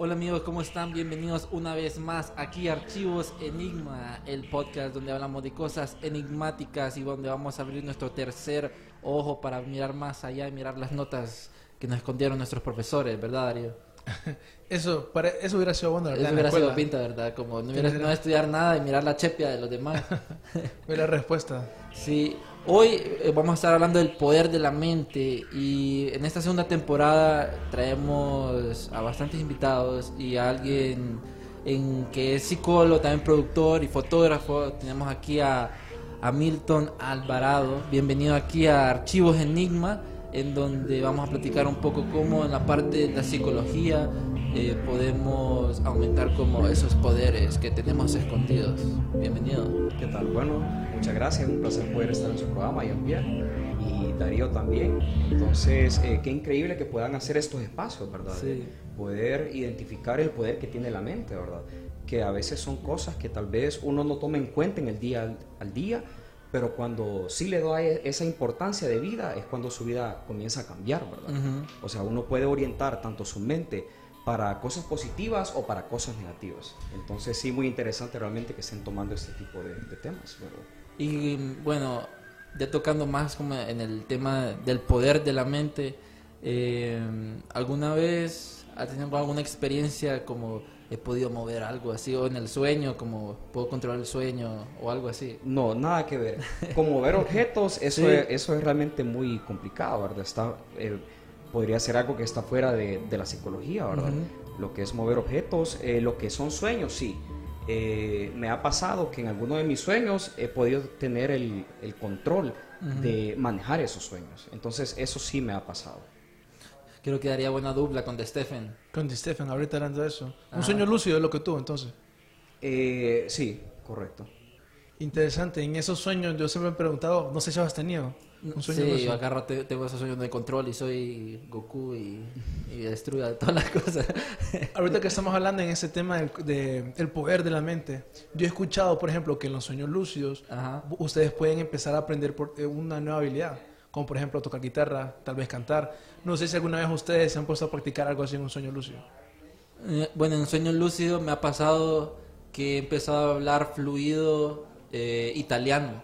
Hola amigos, ¿cómo están? Bienvenidos una vez más aquí a Archivos Enigma, el podcast donde hablamos de cosas enigmáticas y donde vamos a abrir nuestro tercer ojo para mirar más allá y mirar las notas que nos escondieron nuestros profesores, ¿verdad Darío? Eso, para, eso hubiera sido bueno, ¿verdad? Eso hubiera sido pinta, ¿verdad? Como hubiera, no estudiar nada y mirar la chepia de los demás. Fue la respuesta. Sí, hoy eh, vamos a estar hablando del poder de la mente y en esta segunda temporada traemos a bastantes invitados y a alguien en que es psicólogo, también productor y fotógrafo. Tenemos aquí a, a Milton Alvarado. Bienvenido aquí a Archivos Enigma, en donde vamos a platicar un poco cómo en la parte de la psicología eh, podemos aumentar como esos poderes que tenemos escondidos. Bienvenido. ¿Qué tal? Bueno, muchas gracias, un placer poder estar en su programa, Jean-Pierre, y Darío también. Entonces, eh, qué increíble que puedan hacer estos espacios, ¿verdad? Sí. Poder identificar el poder que tiene la mente, ¿verdad? Que a veces son cosas que tal vez uno no toma en cuenta en el día al día, pero cuando sí le da e- esa importancia de vida es cuando su vida comienza a cambiar, ¿verdad? O sea, uno puede orientar tanto su mente para cosas positivas o para cosas negativas. Entonces, sí, muy interesante realmente que estén tomando este tipo de, de temas, ¿verdad? Y bueno, ya tocando más como en el tema del poder de la mente, eh, ¿alguna vez has tenido alguna experiencia como he podido mover algo así o en el sueño, como puedo controlar el sueño o algo así? No, nada que ver. Como ver objetos, eso, Sí. es, eso es realmente muy complicado, ¿verdad? Está, eh, podría ser algo que está fuera de, de la psicología, ¿verdad? Lo que es mover objetos, eh, lo que son sueños, sí. Eh, me ha pasado que en alguno de mis sueños he podido tener el, el control de manejar esos sueños. Entonces, eso sí me ha pasado. Creo que daría buena dupla con The Stephen. Con Stephen, ahorita hablando de eso. Ajá. Un sueño lúcido es lo que tuvo, entonces. Eh, sí, correcto. Interesante. En esos sueños yo siempre me he preguntado, no sé si has tenido un sueño Sí, lúcido. rato tengo esos sueños de control y soy Goku y, y destruya todas las cosas. Ahorita que estamos hablando en ese tema del de, el poder de la mente, yo he escuchado, por ejemplo, que en los sueños lúcidos Ajá. ustedes pueden empezar a aprender por, eh, una nueva habilidad, como por ejemplo tocar guitarra, tal vez cantar. No sé si alguna vez ustedes se han puesto a practicar algo así en un sueño lúcido. Eh, Bueno, en sueño lúcido me ha pasado que he empezado a hablar fluido eh, italiano.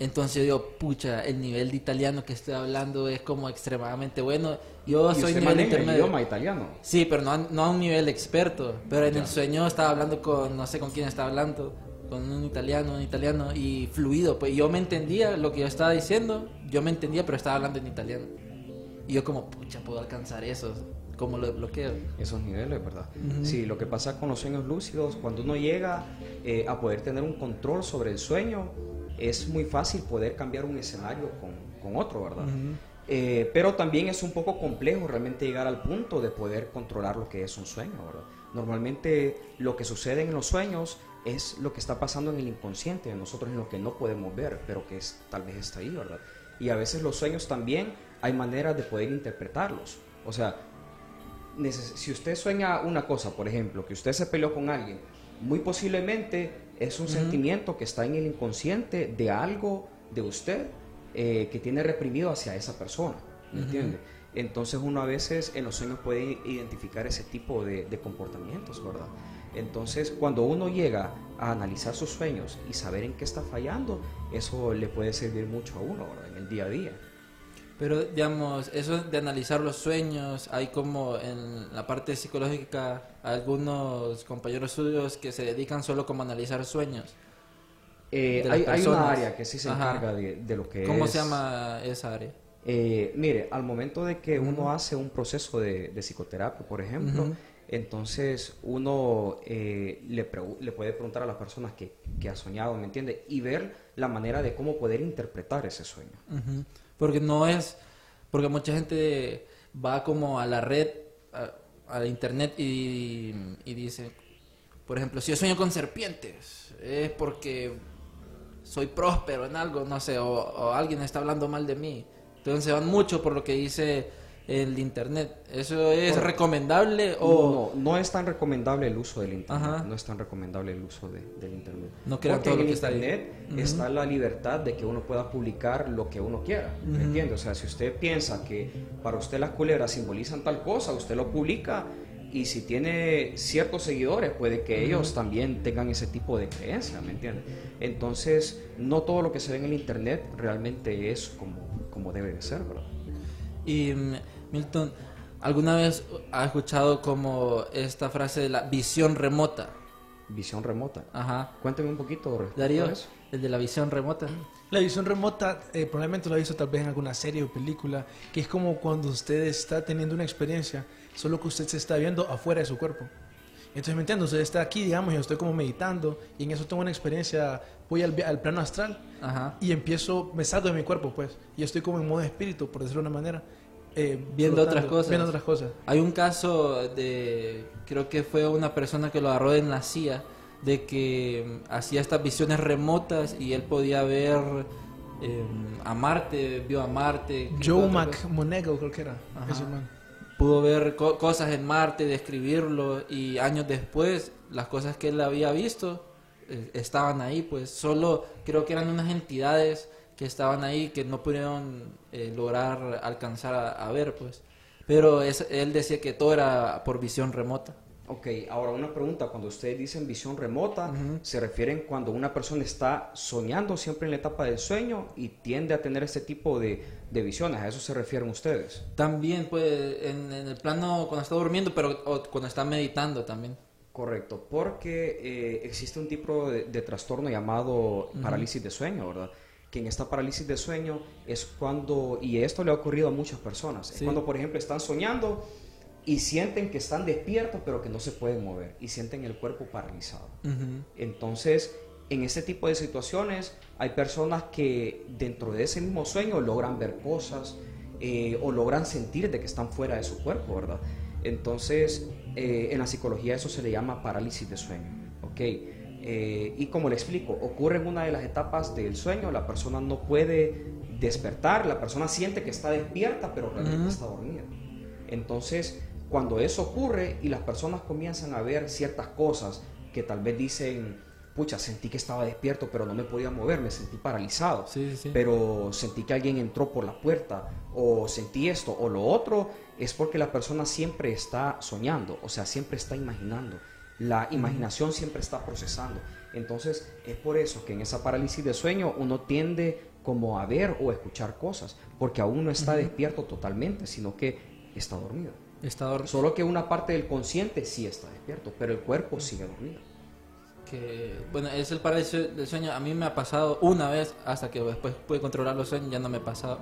Entonces yo digo, pucha, el nivel de italiano que estoy hablando es como extremadamente bueno. Yo ¿Y soy usted nivel maneja el intermedio. idioma italiano? Sí, pero no a, no a un nivel experto. Pero en el sueño estaba hablando con, no sé con quién estaba hablando, con un italiano, un italiano, y fluido. Pues yo me entendía lo que yo estaba diciendo, yo me entendía, pero estaba hablando en italiano. Y yo como, pucha, puedo alcanzar eso. ¿Cómo lo bloqueo? esos niveles, ¿verdad? Sí, lo que pasa con los sueños lúcidos, cuando uno llega eh, a poder tener un control sobre el sueño, es muy fácil poder cambiar un escenario con, con otro, ¿verdad? Eh, pero también es un poco complejo realmente llegar al punto de poder controlar lo que es un sueño, ¿verdad? Normalmente lo que sucede en los sueños es lo que está pasando en el inconsciente de nosotros, en lo que no podemos ver, pero que es, tal vez está ahí, ¿verdad? Y a veces los sueños también hay maneras de poder interpretarlos. O sea, si usted sueña una cosa, por ejemplo, que usted se peleó con alguien, muy posiblemente es un sentimiento que está en el inconsciente de algo de usted eh, que tiene reprimido hacia esa persona, ¿me entiende? Entonces uno a veces en los sueños puede identificar ese tipo de, de comportamientos, ¿verdad? Entonces cuando uno llega a analizar sus sueños y saber en qué está fallando, eso le puede servir mucho a uno. En el día a día. Pero, digamos, eso de analizar los sueños, hay como en la parte psicológica algunos compañeros suyos que se dedican solo como a analizar sueños. Eh, hay, una área que sí se encarga de, de lo que ¿Cómo es... se llama esa área? Eh, mire, al momento de que uno hace un proceso de, de psicoterapia, por ejemplo. Entonces uno eh, le, le puede preguntar a las personas que, que ha soñado, ¿me entiende? Y ver la manera de cómo poder interpretar ese sueño. Porque no es, porque mucha gente va como a la red, a, a internet y, dice, por ejemplo, si yo sueño con serpientes, es porque soy próspero en algo, no sé, o, o alguien está hablando mal de mí. Entonces van mucho por lo que dice el internet. ¿Eso es Correcto. recomendable o...? No, no, no es tan recomendable el uso del internet. Ajá. No es tan recomendable el uso de- del internet. No crean Porque todo en lo que está ahí. internet Ujú. está la libertad de que uno pueda publicar lo que uno quiera. ¿Me Ujú. entiende? O sea, si usted piensa que para usted las culebras simbolizan tal cosa, usted lo publica. Y si tiene ciertos seguidores, puede que ellos también tengan ese tipo de creencia, ¿me entiende? Entonces, no todo lo que se ve en el internet realmente es como, como debe de ser, ¿verdad? Y mm, Milton, ¿alguna vez has escuchado como esta frase de la visión remota? Visión remota. Ajá. Cuénteme un poquito Darío, a eso. el de la visión remota. La visión remota, eh, probablemente lo ha visto tal vez en alguna serie o película, que es como cuando usted está teniendo una experiencia, solo que usted se está viendo afuera de su cuerpo. Entonces, ¿me entiende? Usted está aquí, digamos, y yo estoy como meditando, y en eso tengo una experiencia, voy al, al plano astral, Ajá. y empiezo, me salgo de mi cuerpo, pues, y estoy como en modo espíritu, por decirlo de una manera. Eh, Viendo otras cosas. Viendo otras cosas. Hay un caso de, creo que fue una persona que lo agarró en la CIA, de que mm, hacía estas visiones remotas y él podía ver eh, a Marte, vio a Marte. Joe. McMoneagle, creo que era. Ese man. pudo ver co- cosas en Marte, describirlo y años después las cosas que él había visto eh, estaban ahí, pues solo creo que eran unas entidades que estaban ahí que no pudieron eh, lograr alcanzar a, a ver, pues. Pero es- él decía que todo era por visión remota. Ok, ahora una pregunta. Cuando ustedes dicen visión remota. ¿se refieren cuando una persona está soñando siempre en la etapa del sueño y tiende a tener este tipo de, de visiones? ¿A eso se refieren ustedes? También, pues, en, en el plano cuando está durmiendo, pero o cuando está meditando también. Correcto, porque eh, existe un tipo de, de trastorno llamado parálisis de sueño, ¿verdad? Que en esta parálisis de sueño es cuando, y esto le ha ocurrido a muchas personas, es cuando, por ejemplo, están soñando y sienten que están despiertos pero que no se pueden mover y sienten el cuerpo paralizado. Entonces, en este tipo de situaciones hay personas que dentro de ese mismo sueño logran ver cosas eh, o logran sentir de que están fuera de su cuerpo, ¿verdad? Entonces, eh, en la psicología eso se le llama parálisis de sueño, ¿ok? Eh, y como le explico, ocurre en una de las etapas del sueño, la persona no puede despertar, la persona siente que está despierta, pero realmente Ujú. está dormida. Entonces, cuando eso ocurre y las personas comienzan a ver ciertas cosas que tal vez dicen, pucha, sentí que estaba despierto, pero no me podía mover, me sentí paralizado, Sí, sí, sí. pero sentí que alguien entró por la puerta, o sentí esto, o lo otro, es porque la persona siempre está soñando, o sea, siempre está imaginando. La imaginación siempre está procesando. Entonces, es por eso que en esa parálisis de sueño uno tiende como a ver o escuchar cosas, porque aún no está despierto totalmente, sino que está dormido. Está dor- Solo que una parte del consciente sí está despierto, pero el cuerpo sigue dormido. que bueno es el parálisis del sueño a mí me ha pasado una vez hasta que después pude controlar los sueños ya no me ha pasado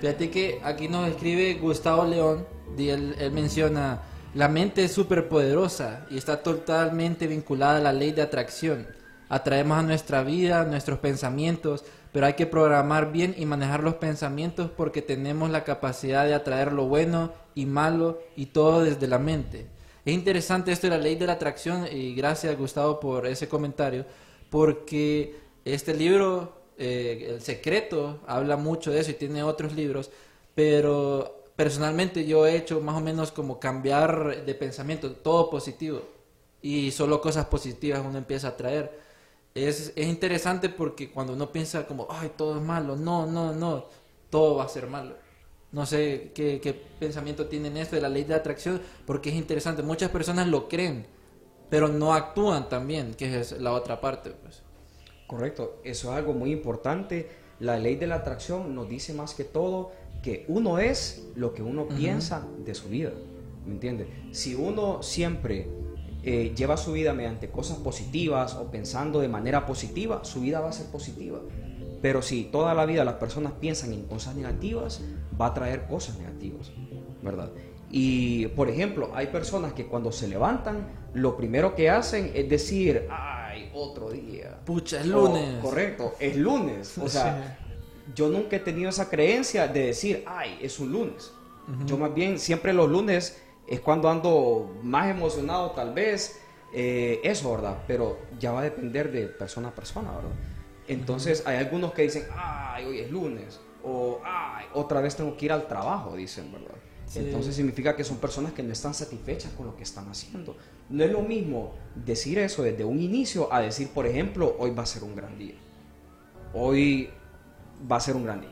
fíjate que aquí nos escribe Gustavo León y él, él menciona la mente es súper poderosa y está totalmente vinculada a la ley de atracción. Atraemos a nuestra vida nuestros pensamientos pero hay que programar bien y manejar los pensamientos porque tenemos la capacidad de atraer lo bueno y malo y todo desde la mente. Es interesante esto de la ley de la atracción y gracias Gustavo por ese comentario, porque este libro, eh, El Secreto, habla mucho de eso y tiene otros libros, pero personalmente yo he hecho más o menos como cambiar de pensamiento, todo positivo, y solo cosas positivas uno empieza a traer. Es, es interesante porque cuando uno piensa como, ay, todo es malo, no, no, no, todo va a ser malo. No sé qué, pensamiento tienen esto de la ley de atracción, porque es interesante. Muchas personas lo creen, pero no actúan también, que es la otra parte. Pues. Correcto, eso es algo muy importante La ley de la atracción nos dice más que todo que uno es lo que uno piensa de su vida. ¿Me entiende? Si uno siempre eh, lleva su vida mediante cosas positivas o pensando de manera positiva, su vida va a ser positiva. Pero si toda la vida las personas piensan en cosas negativas, va a traer cosas negativas, ¿verdad? Y, por ejemplo, hay personas que cuando se levantan, lo primero que hacen es decir, ay, otro día. Pucha, es lunes. correcto, es lunes. O sea, yo nunca he tenido esa creencia de decir, ay, es un lunes. Yo más bien, siempre los lunes es cuando ando más emocionado tal vez, eh, eso, ¿verdad? Pero ya va a depender de persona a persona, ¿verdad? Entonces hay algunos que dicen, ay, hoy es lunes, o ay, otra vez tengo que ir al trabajo, dicen, ¿verdad? Sí. Entonces significa que son personas que no están satisfechas con lo que están haciendo. No es lo mismo decir eso desde un inicio a decir, por ejemplo, hoy va a ser un gran día. Hoy va a ser un gran día.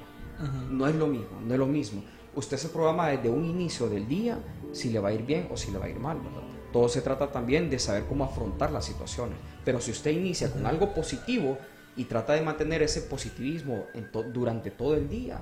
No es lo mismo, no es lo mismo. Usted se programa desde un inicio del día si le va a ir bien o si le va a ir mal, ¿verdad? Todo se trata también de saber cómo afrontar las situaciones. Pero si usted inicia con algo positivo y trata de mantener ese positivismo en to- durante todo el día,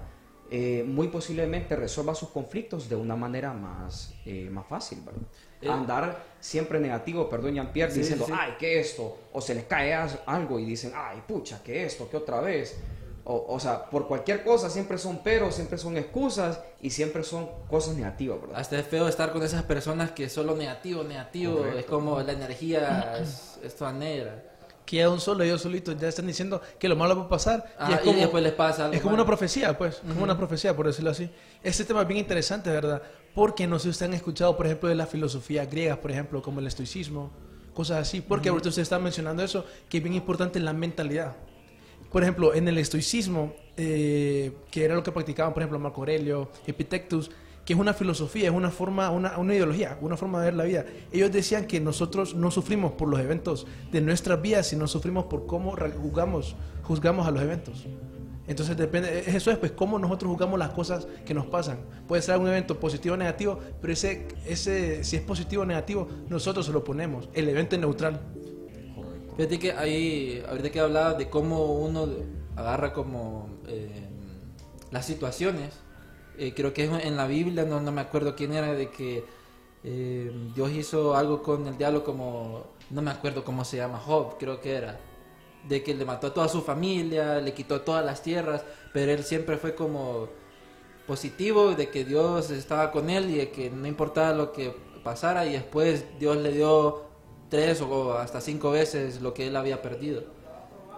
eh, muy posiblemente resuelva sus conflictos de una manera más, eh, más fácil, ¿verdad? Eh, Andar siempre negativo, perdón, Jean-Pierre, Sí, diciendo, sí. ay, ¿qué esto? O se les cae algo y dicen, ay, pucha, ¿qué esto? ¿Qué otra vez? O, o sea, por cualquier cosa siempre son peros, siempre son excusas y siempre son cosas negativas, ¿verdad? Hasta es feo estar con esas personas que solo negativo, negativo, Correcto. es como la energía es, es toda negra. Que ya un solo, ellos solitos ya están diciendo que lo malo va a pasar. Ah, y, es y como, después les pasa algo Es como malo. una profecía, pues. Como una profecía, por decirlo así. Este tema es bien interesante, ¿verdad? Porque no sé si ustedes han escuchado, por ejemplo, de las filosofías griegas, por ejemplo, como el estoicismo, cosas así. Porque ahorita usted está mencionando eso, que es bien importante la mentalidad. Por ejemplo, en el estoicismo, eh, que era lo que practicaban, por ejemplo, Marco Aurelio, Epictetus, que es una filosofía, es una forma, una, una ideología, una forma de ver la vida. Ellos decían que nosotros no sufrimos por los eventos de nuestras vidas, sino sufrimos por cómo juzgamos, juzgamos a los eventos. Entonces depende, eso es pues cómo nosotros juzgamos las cosas que nos pasan. Puede ser un evento positivo o negativo, pero ese, ese, si es positivo o negativo, nosotros se lo ponemos. El evento es neutral. Fíjate que ahí, ahorita que hablaba de cómo uno agarra como eh, las situaciones, eh, creo que es en la Biblia, no, no me acuerdo quién era, de que eh, Dios hizo algo con el diablo como, no me acuerdo cómo se llama, Job, creo que era, de que le mató a toda su familia, le quitó todas las tierras, pero él siempre fue como positivo de que Dios estaba con él y de que no importaba lo que pasara y después Dios le dio tres o hasta cinco veces lo que él había perdido.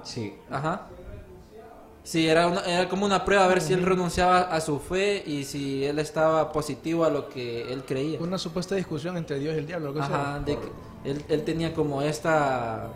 Sí, Ajá. Sí, era, una- era como una prueba a ver si él renunciaba a su fe y si él estaba positivo a lo que él creía. Una supuesta discusión entre Dios y el diablo. Ajá, de que él, él tenía como esta...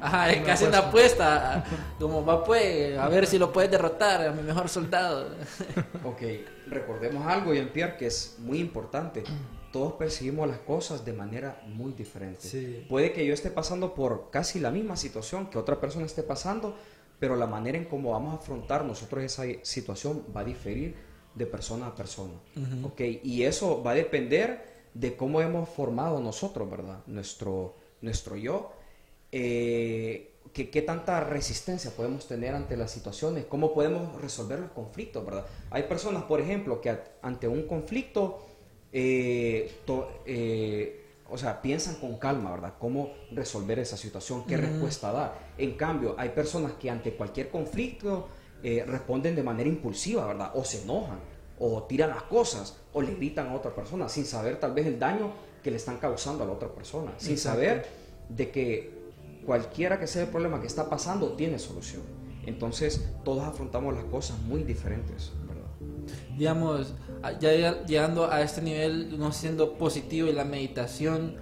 Ajá, es Una casi una apuesta. Como va pues, a ver si lo puedes derrotar a mi mejor soldado. Ok, recordemos algo, Jean-Pierre, que es muy importante. Todos percibimos las cosas de manera muy diferente. Sí. Puede que yo esté pasando por casi la misma situación que otra persona esté pasando, pero la manera en cómo vamos a afrontar nosotros esa situación va a diferir de persona a persona. Ok, y eso va a depender de cómo hemos formado nosotros, ¿verdad? Nuestro, nuestro yo. Eh, que- qué tanta resistencia podemos tener ante las situaciones, cómo podemos resolver los conflictos, ¿verdad? Hay personas, por ejemplo, que ante un conflicto, eh, to- eh, o sea, piensan con calma, ¿verdad? Cómo resolver esa situación, qué respuesta dar. En cambio, hay personas que ante cualquier conflicto eh, responden de manera impulsiva, ¿verdad? O se enojan, o tiran las cosas, o le gritan a otra persona, sin saber tal vez el daño que le están causando a la otra persona, sin Exacto. saber de que cualquiera que sea el problema que está pasando tiene solución. Entonces, todos afrontamos las cosas muy diferentes. Digamos, ya llega- llegando a este nivel, no siendo positivo y la meditación,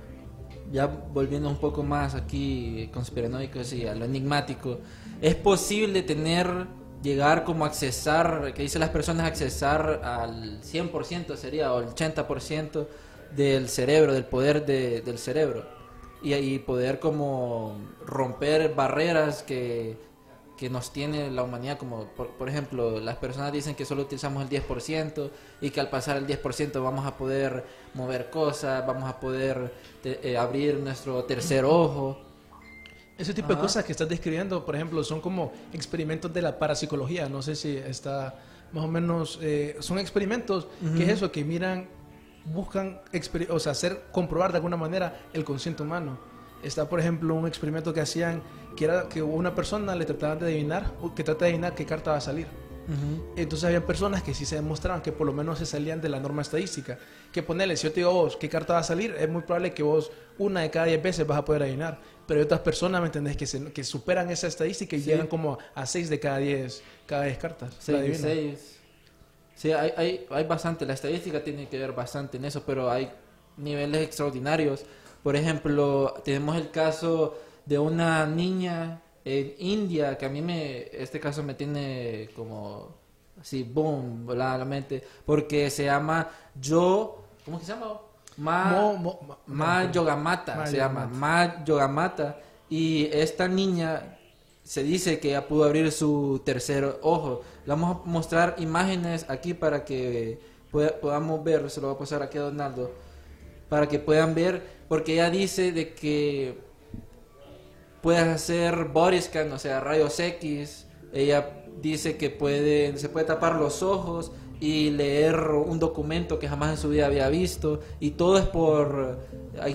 ya volviendo un poco más aquí conspiranoico y a lo enigmático, es posible tener, llegar como accesar, que dicen las personas, accesar al 100% sería, o el 80% del cerebro, del poder de- del cerebro, y ahí poder como romper barreras que que nos tiene la humanidad, como por, por ejemplo, las personas dicen que solo utilizamos el 10% y que al pasar el 10% vamos a poder mover cosas, vamos a poder te- eh, abrir nuestro tercer ojo. Ese tipo de Ajá. cosas que estás describiendo, por ejemplo, son como experimentos de la parapsicología. No sé si está más o menos. eh, son experimentos que es eso, que miran, buscan o sea, hacer comprobar de alguna manera el consciente humano. Está, por ejemplo, un experimento que hacían que era que una persona le trataban de adivinar, o que trata de adivinar qué carta va a salir. Entonces había personas que sí se demostraban que por lo menos se salían de la norma estadística. Que ponerle, si yo te digo vos qué carta va a salir, es muy probable que vos una de cada diez veces vas a poder adivinar. Pero hay otras personas, ¿me entendés? Que, se- que superan esa estadística y Sí. llegan como a seis de cada diez, cada diez cartas. Seis, seis. Sí, hay, hay, hay bastante. La estadística tiene que ver bastante en eso, pero hay niveles extraordinarios. Por ejemplo, tenemos el caso de una niña en India, que a mí me, este caso me tiene como así, boom, volada la mente, porque se llama Yo, ¿cómo que se llama? Ma, Mo- mo- ma- Ma ma- Yogamata, Ma se llama. Ma Yogamata. Y esta niña se dice que ya pudo abrir su tercer ojo. Le vamos a mostrar imágenes aquí para que podamos ver, se lo voy a pasar aquí a Donaldo, para que puedan ver, porque ella dice de que puedes hacer body scan, o sea, rayos X. Ella dice que puede, se puede tapar los ojos y leer un documento que jamás en su vida había visto. Y todo es por...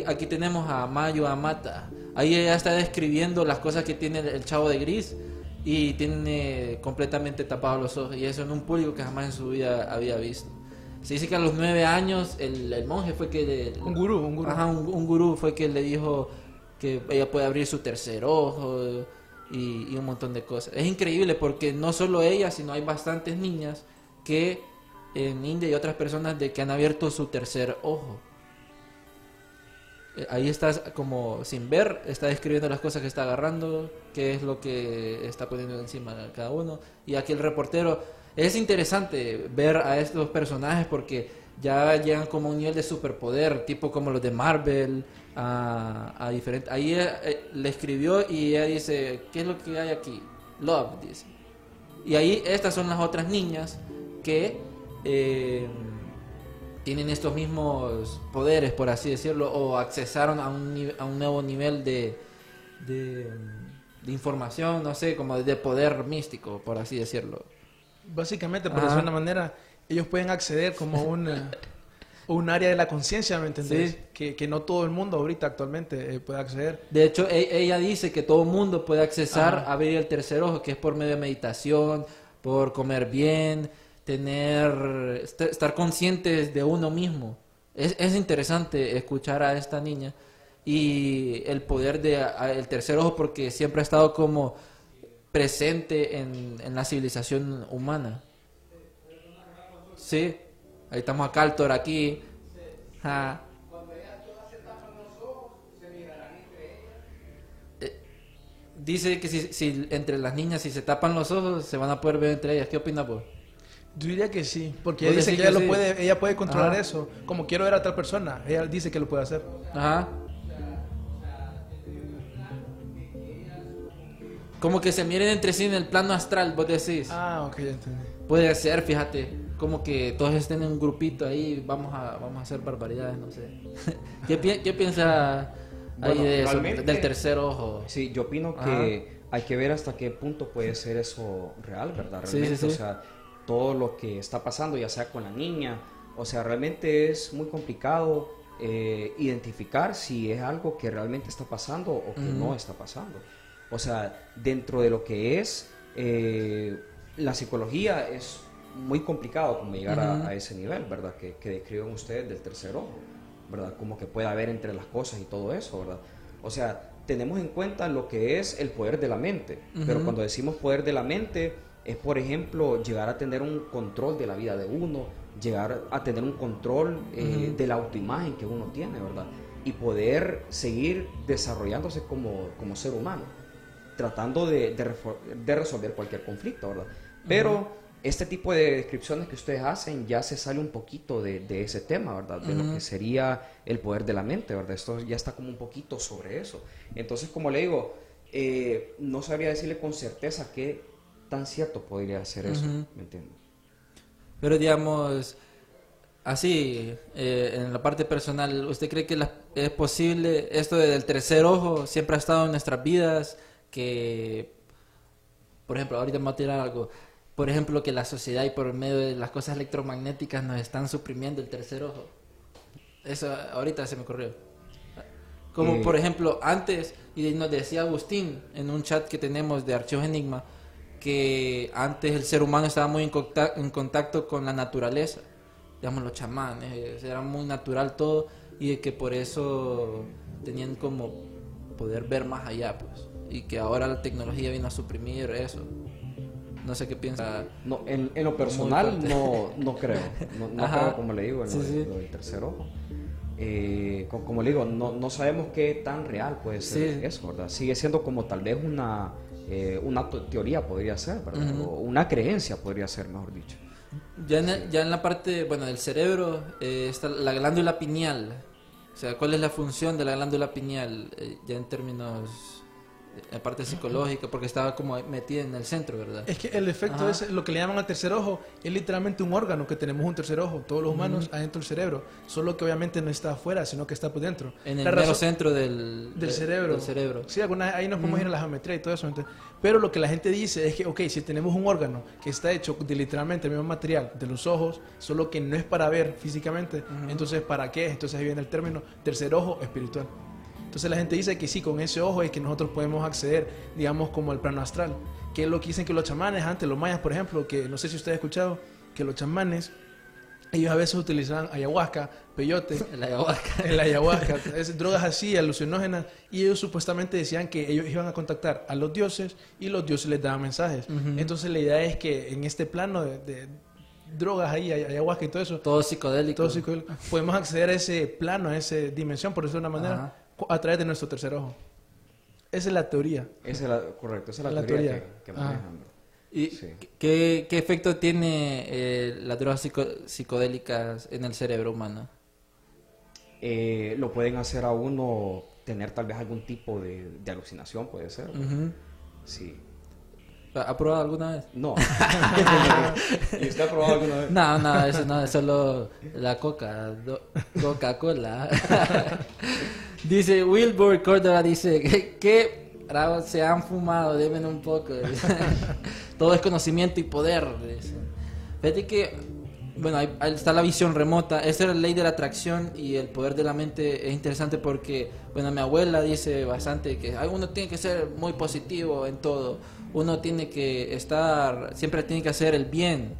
Aquí tenemos a Mayo Amata. Ahí ella está describiendo las cosas que tiene el chavo de gris y tiene completamente tapados los ojos. Y eso en un público que jamás en su vida había visto. Se dice que a los nueve años el, el monje fue que... le- Un gurú, un gurú. Ajá, un, un gurú fue que le dijo que ella puede abrir su tercer ojo y, un montón de cosas. Es increíble porque no solo ella, sino hay bastantes niñas que en India y otras personas de que han abierto su tercer ojo. Eh, Ahí estás como sin ver, está describiendo las cosas que está agarrando, qué es lo que está poniendo encima de cada uno. Y aquí el reportero, es interesante ver a estos personajes porque ya llegan como a un nivel de superpoder, tipo como los de Marvel, a, a diferente. Ahí eh, eh, le escribió y ella dice, ¿qué es lo que hay aquí? Love, dice. Y ahí estas son las otras niñas que eh, tienen estos mismos poderes, por así decirlo, o accesaron a un, a un nuevo nivel de, de, de información, no sé, como de poder místico, por así decirlo. Básicamente, por de una manera, ellos pueden acceder como un, eh, un área de la conciencia, ¿me entendés? Sí. Que, que no todo el mundo ahorita actualmente eh, puede acceder. De hecho, e- ella dice que todo mundo puede accesar Ajá. a abrir el tercer ojo, que es por medio de meditación, por comer bien, tener, est- estar conscientes de uno mismo. Es, es interesante escuchar a esta niña y el poder de a- el tercer ojo porque siempre ha estado como presente en, en la civilización humana. Sí, ahí estamos a Caltor aquí. Ja. Dice que si, si entre las niñas si se tapan los ojos se van a poder ver entre ellas. ¿Qué opinas vos? Yo diría que sí, porque ella dice que ella, que lo sí. puede, ella puede controlar Ajá. eso. Como quiero ver a tal persona, ella dice que lo puede hacer. Ajá. Como que se miren entre sí en el plano astral, vos decís. Ah, ok, ya entendí. Puede ser, fíjate, como que todos estén en un grupito ahí, vamos a, vamos a hacer barbaridades, no sé. ¿Qué, pi- qué piensa ahí Bueno, de eso, realmente- del tercer ojo? Sí, yo opino que hay que ver hasta qué punto puede ser eso real, ¿verdad? Realmente, sí, sí. o sea, todo lo que está pasando, ya sea con la niña, o sea, realmente es muy complicado eh, identificar si es algo que realmente está pasando o que no está pasando. O sea, dentro de lo que es eh, la psicología es muy complicado como llegar a- Ujú. a, ese nivel, ¿verdad? Que, que describen ustedes del tercer ojo, ¿verdad? Como que puede haber entre las cosas y todo eso, ¿verdad? O sea, tenemos en cuenta lo que es el poder de la mente, pero Ujú. cuando decimos poder de la mente es, por ejemplo, llegar a tener un control de la vida de uno, llegar a tener un control eh, Ujú. de la autoimagen que uno tiene, ¿verdad? Y poder seguir desarrollándose como, como ser humano tratando de, de de resolver cualquier conflicto, ¿verdad? Pero este tipo de descripciones que ustedes hacen ya se sale un poquito de, de ese tema, ¿verdad? De lo que sería el poder de la mente, ¿verdad? Esto ya está como un poquito sobre eso. Entonces, como le digo, eh, no sabría decirle con certeza qué tan cierto podría ser eso. ¿me entiendes? Pero digamos, Así, eh, en la parte personal, ¿usted cree que la- es posible esto del tercer ojo siempre ha estado en nuestras vidas? Que, por ejemplo, ahorita me voy a tirar algo. Por ejemplo, que la sociedad y por medio de las cosas electromagnéticas nos están suprimiendo el tercer ojo. Eso ahorita se me ocurrió. Como Eh. por ejemplo, antes, y nos decía Agustín en un chat que tenemos de Archivos Enigma, que antes el ser humano estaba muy en conta- en contacto con la naturaleza, digamos los chamanes, era muy natural todo, y de que por eso tenían como poder ver más allá, pues, y que ahora la tecnología vino a suprimir eso. No sé qué piensa. No, en, en lo personal no, no creo. No, no creo, como le digo, en Sí, lo del tercer ojo. Eh, co- como le digo, no, no sabemos qué tan real puede ser Sí. eso, ¿verdad? Sigue siendo como tal vez una, eh, una teoría podría ser, ¿verdad? O una creencia podría ser, mejor dicho. Ya en, ya en la parte, bueno, del cerebro eh, está la glándula pineal. O sea, ¿cuál es la función de la glándula pineal? Ya en términos, en parte psicológica, porque estaba como metida en el centro, ¿verdad? Es que el efecto Ajá. es lo que le llaman al tercer ojo, es literalmente un órgano que tenemos un tercer ojo, todos los humanos adentro del cerebro, solo que obviamente no está afuera, sino que está por dentro. En el La mero centro del, del de- cerebro. del cerebro. Sí, algunas, ahí nos podemos ir a la geometría y todo eso. entonces- pero lo que la gente dice es que, ok, si tenemos un órgano que está hecho de literalmente el mismo material de los ojos, solo que no es para ver físicamente, entonces ¿para qué? Entonces ahí viene el término tercer ojo espiritual. Entonces la gente dice que sí, con ese ojo es que nosotros podemos acceder, digamos, como al plano astral. Que es lo que dicen que los chamanes, antes los mayas, por ejemplo, que no sé si usted ha escuchado, que los chamanes, ellos a veces utilizaban ayahuasca, peyote, La ayahuasca. el ayahuasca, es drogas así, alucinógenas, y ellos supuestamente decían que ellos iban a contactar a los dioses y los dioses les daban mensajes. Entonces la idea es que en este plano de, de drogas ahí, ay- ayahuasca y todo eso, Todo psicodélico. todo psicodélico, podemos acceder a ese plano, a esa dimensión, por decirlo de una manera, Ajá. A través de nuestro tercer ojo. Esa es la teoría. Esa es la, correcto, esa es la, La teoría, teoría. que, que manejan. ¿Y Sí. qué, qué efecto tiene eh, las drogas psico- psicodélicas en el cerebro humano? Eh, lo pueden hacer a uno tener tal vez algún tipo de, de alucinación, puede ser. Sí. ¿Ha probado alguna vez? No. ¿Y usted ha probado alguna vez? No, no, eso no, es solo la coca, Coca-Cola. dice Wilbur Córdoba, dice, ¿qué, qué se han fumado? Deben un poco. Todo es conocimiento y poder. Fíjate que, bueno, ahí, está la visión remota. Esa es la ley de la atracción y el poder de la mente es interesante porque, bueno, mi abuela dice bastante que uno tiene que ser muy positivo en todo. Uno tiene que estar, siempre tiene que hacer el bien.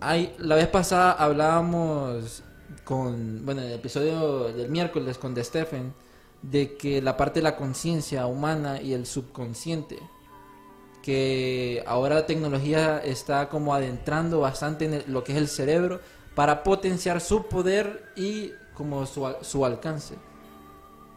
Hay, la vez pasada hablábamos con, bueno, en el episodio del miércoles con De Stephen, de que la parte de la conciencia humana y el subconsciente, que ahora la tecnología está como adentrando bastante en lo que es el cerebro para potenciar su poder y como su, su alcance.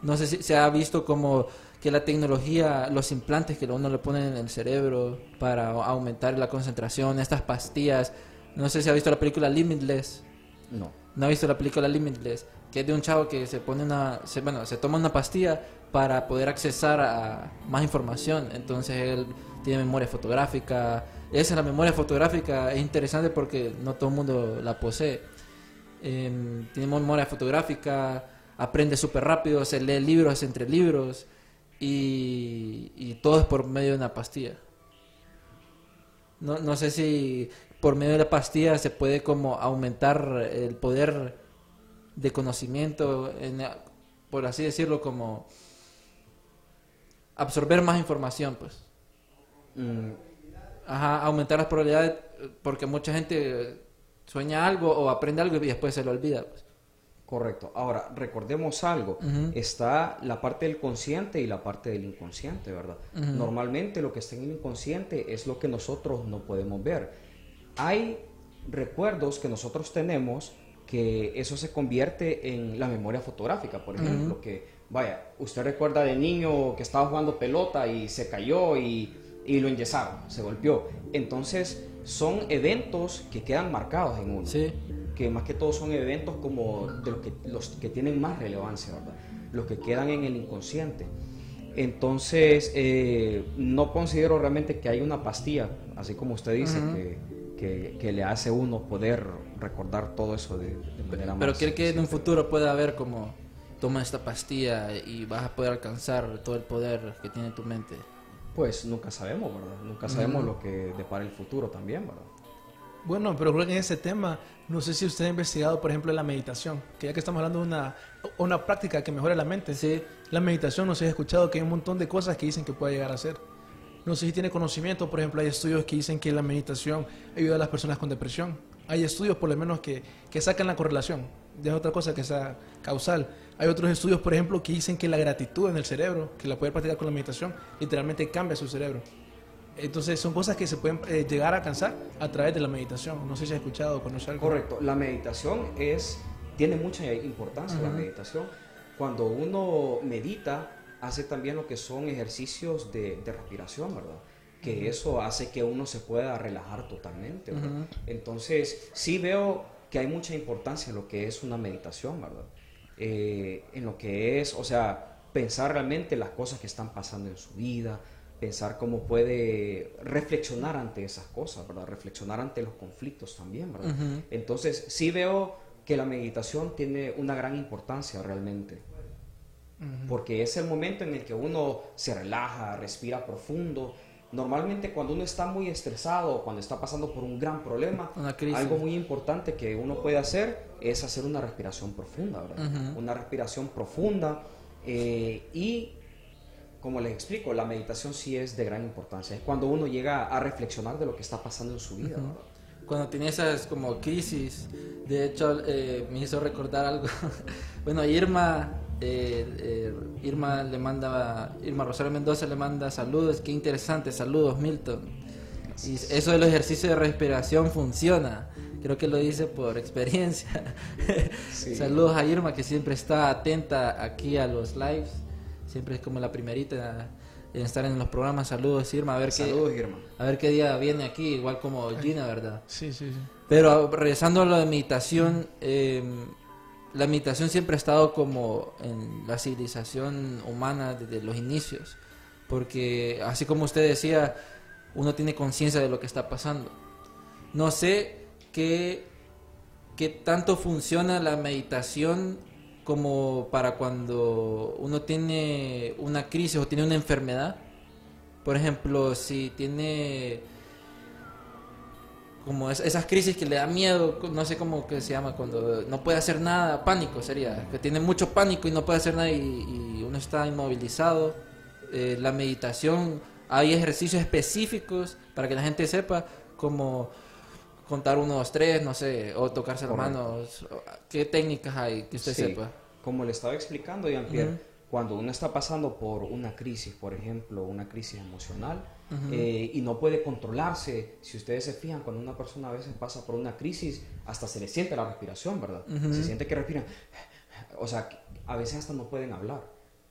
No sé si se ha visto como que la tecnología, los implantes que uno le ponen en el cerebro para aumentar la concentración, estas pastillas. No sé si ha visto la película Limitless. No. No ha visto la película Limitless, que es de un chavo que se pone una, se, bueno, se toma una pastilla para poder accesar a más información. Entonces él tiene memoria fotográfica. Esa la memoria fotográfica es interesante porque no todo el mundo la posee. Em, tiene memoria fotográfica, aprende súper rápido, se lee libros entre libros y, y todo es por medio de una pastilla. No, no sé si por medio de la pastilla se puede como aumentar el poder de conocimiento, en- por así decirlo, como absorber más información, pues. Mm, Ajá, aumentar las probabilidades, porque mucha gente sueña algo o aprende algo y después se lo olvida. Pues. correcto. Ahora, recordemos algo. Está la parte del consciente y la parte del inconsciente, ¿verdad? Normalmente lo que está en el inconsciente es lo que nosotros no podemos ver. Hay recuerdos que nosotros tenemos que eso se convierte en la memoria fotográfica, por ejemplo, que, vaya, usted recuerda de niño que estaba jugando pelota y se cayó y, y lo enyesaron, se golpeó. Entonces, son eventos que quedan marcados en uno Sí. que más que todo son eventos como de los que, los que tienen más relevancia, ¿verdad? Los que quedan en el inconsciente. Entonces, eh, no considero realmente que hay una pastilla, así como usted dice, que, que, que le hace a uno poder recordar todo eso de, de manera Pero más cree que en un futuro puede haber como toma esta pastilla y vas a poder alcanzar todo el poder que tiene tu mente. Pues nunca sabemos, ¿verdad? Nunca sabemos lo que depara el futuro también, ¿verdad? Bueno, pero creo que en ese tema, no sé si usted ha investigado, por ejemplo, la meditación, que ya que estamos hablando de una, una práctica que mejora la mente. Sí. La meditación, no sé si ha escuchado que hay un montón de cosas que dicen que puede llegar a ser. No sé si tiene conocimiento, por ejemplo, hay estudios que dicen que la meditación ayuda a las personas con depresión. Hay estudios, por lo menos, que, que sacan la correlación. Es otra cosa que sea causal. Hay otros estudios, por ejemplo, que dicen que la gratitud en el cerebro, que la puede practicar con la meditación, literalmente cambia su cerebro. Entonces, son cosas que se pueden eh, llegar a alcanzar a través de la meditación. No sé si ha escuchado o conoce algo. Correcto. La meditación es, tiene mucha importancia la meditación. Cuando uno medita, hace también lo que son ejercicios de, de respiración, ¿verdad? Que eso hace que uno se pueda relajar totalmente, ¿verdad? Entonces, sí veo que hay mucha importancia en lo que es una meditación, ¿verdad? Eh, en lo que es, o sea, pensar realmente las cosas que están pasando en su vida, pensar cómo puede reflexionar ante esas cosas, ¿verdad? Reflexionar ante los conflictos también, ¿verdad? Entonces, sí veo que la meditación tiene una gran importancia realmente. Porque es el momento en el que uno se relaja, respira profundo. Normalmente cuando uno está muy estresado, cuando está pasando por un gran problema, algo muy importante que uno puede hacer es hacer una respiración profunda, ¿verdad? Una respiración profunda eh, y como les explico, la meditación sí es de gran importancia. Es cuando uno llega a reflexionar de lo que está pasando en su vida. ¿verdad? Cuando tenía esas como crisis, de hecho eh, me hizo recordar algo. bueno, Irma, eh, eh, Irma le manda, Irma Rosario Mendoza le manda saludos, qué interesante, saludos Milton. Y eso de los ejercicios de respiración funciona. Creo que lo dice por experiencia. Sí. Saludos a Irma que siempre está atenta aquí a los lives. Siempre es como la primerita en estar en los programas. Saludos Irma, a ver Saludos, qué Irma. a ver qué día viene aquí, igual como Gina, ¿verdad? Sí, sí, sí. Pero regresando a lo de meditación, eh, la meditación siempre ha estado como en la civilización humana desde los inicios, porque así como usted decía, uno tiene conciencia de lo que está pasando. No sé qué, qué tanto funciona la meditación como para cuando uno tiene una crisis o tiene una enfermedad. Por ejemplo, si tiene como es- esas crisis que le da miedo, no sé cómo que se llama, cuando no puede hacer nada, pánico sería, que tiene mucho pánico y no puede hacer nada y, y uno está inmovilizado. Eh, la meditación, hay ejercicios específicos para que la gente sepa, como contar uno, dos, tres, no sé, o tocarse las manos. ¿Qué técnicas hay que usted Sí, sepa? Como le estaba explicando, Jean-Pierre, cuando uno está pasando por una crisis, por ejemplo, una crisis emocional, eh, y no puede controlarse, si ustedes se fijan, cuando una persona a veces pasa por una crisis, hasta se le siente la respiración, ¿verdad? Se siente que respiran, o sea, a veces hasta no pueden hablar,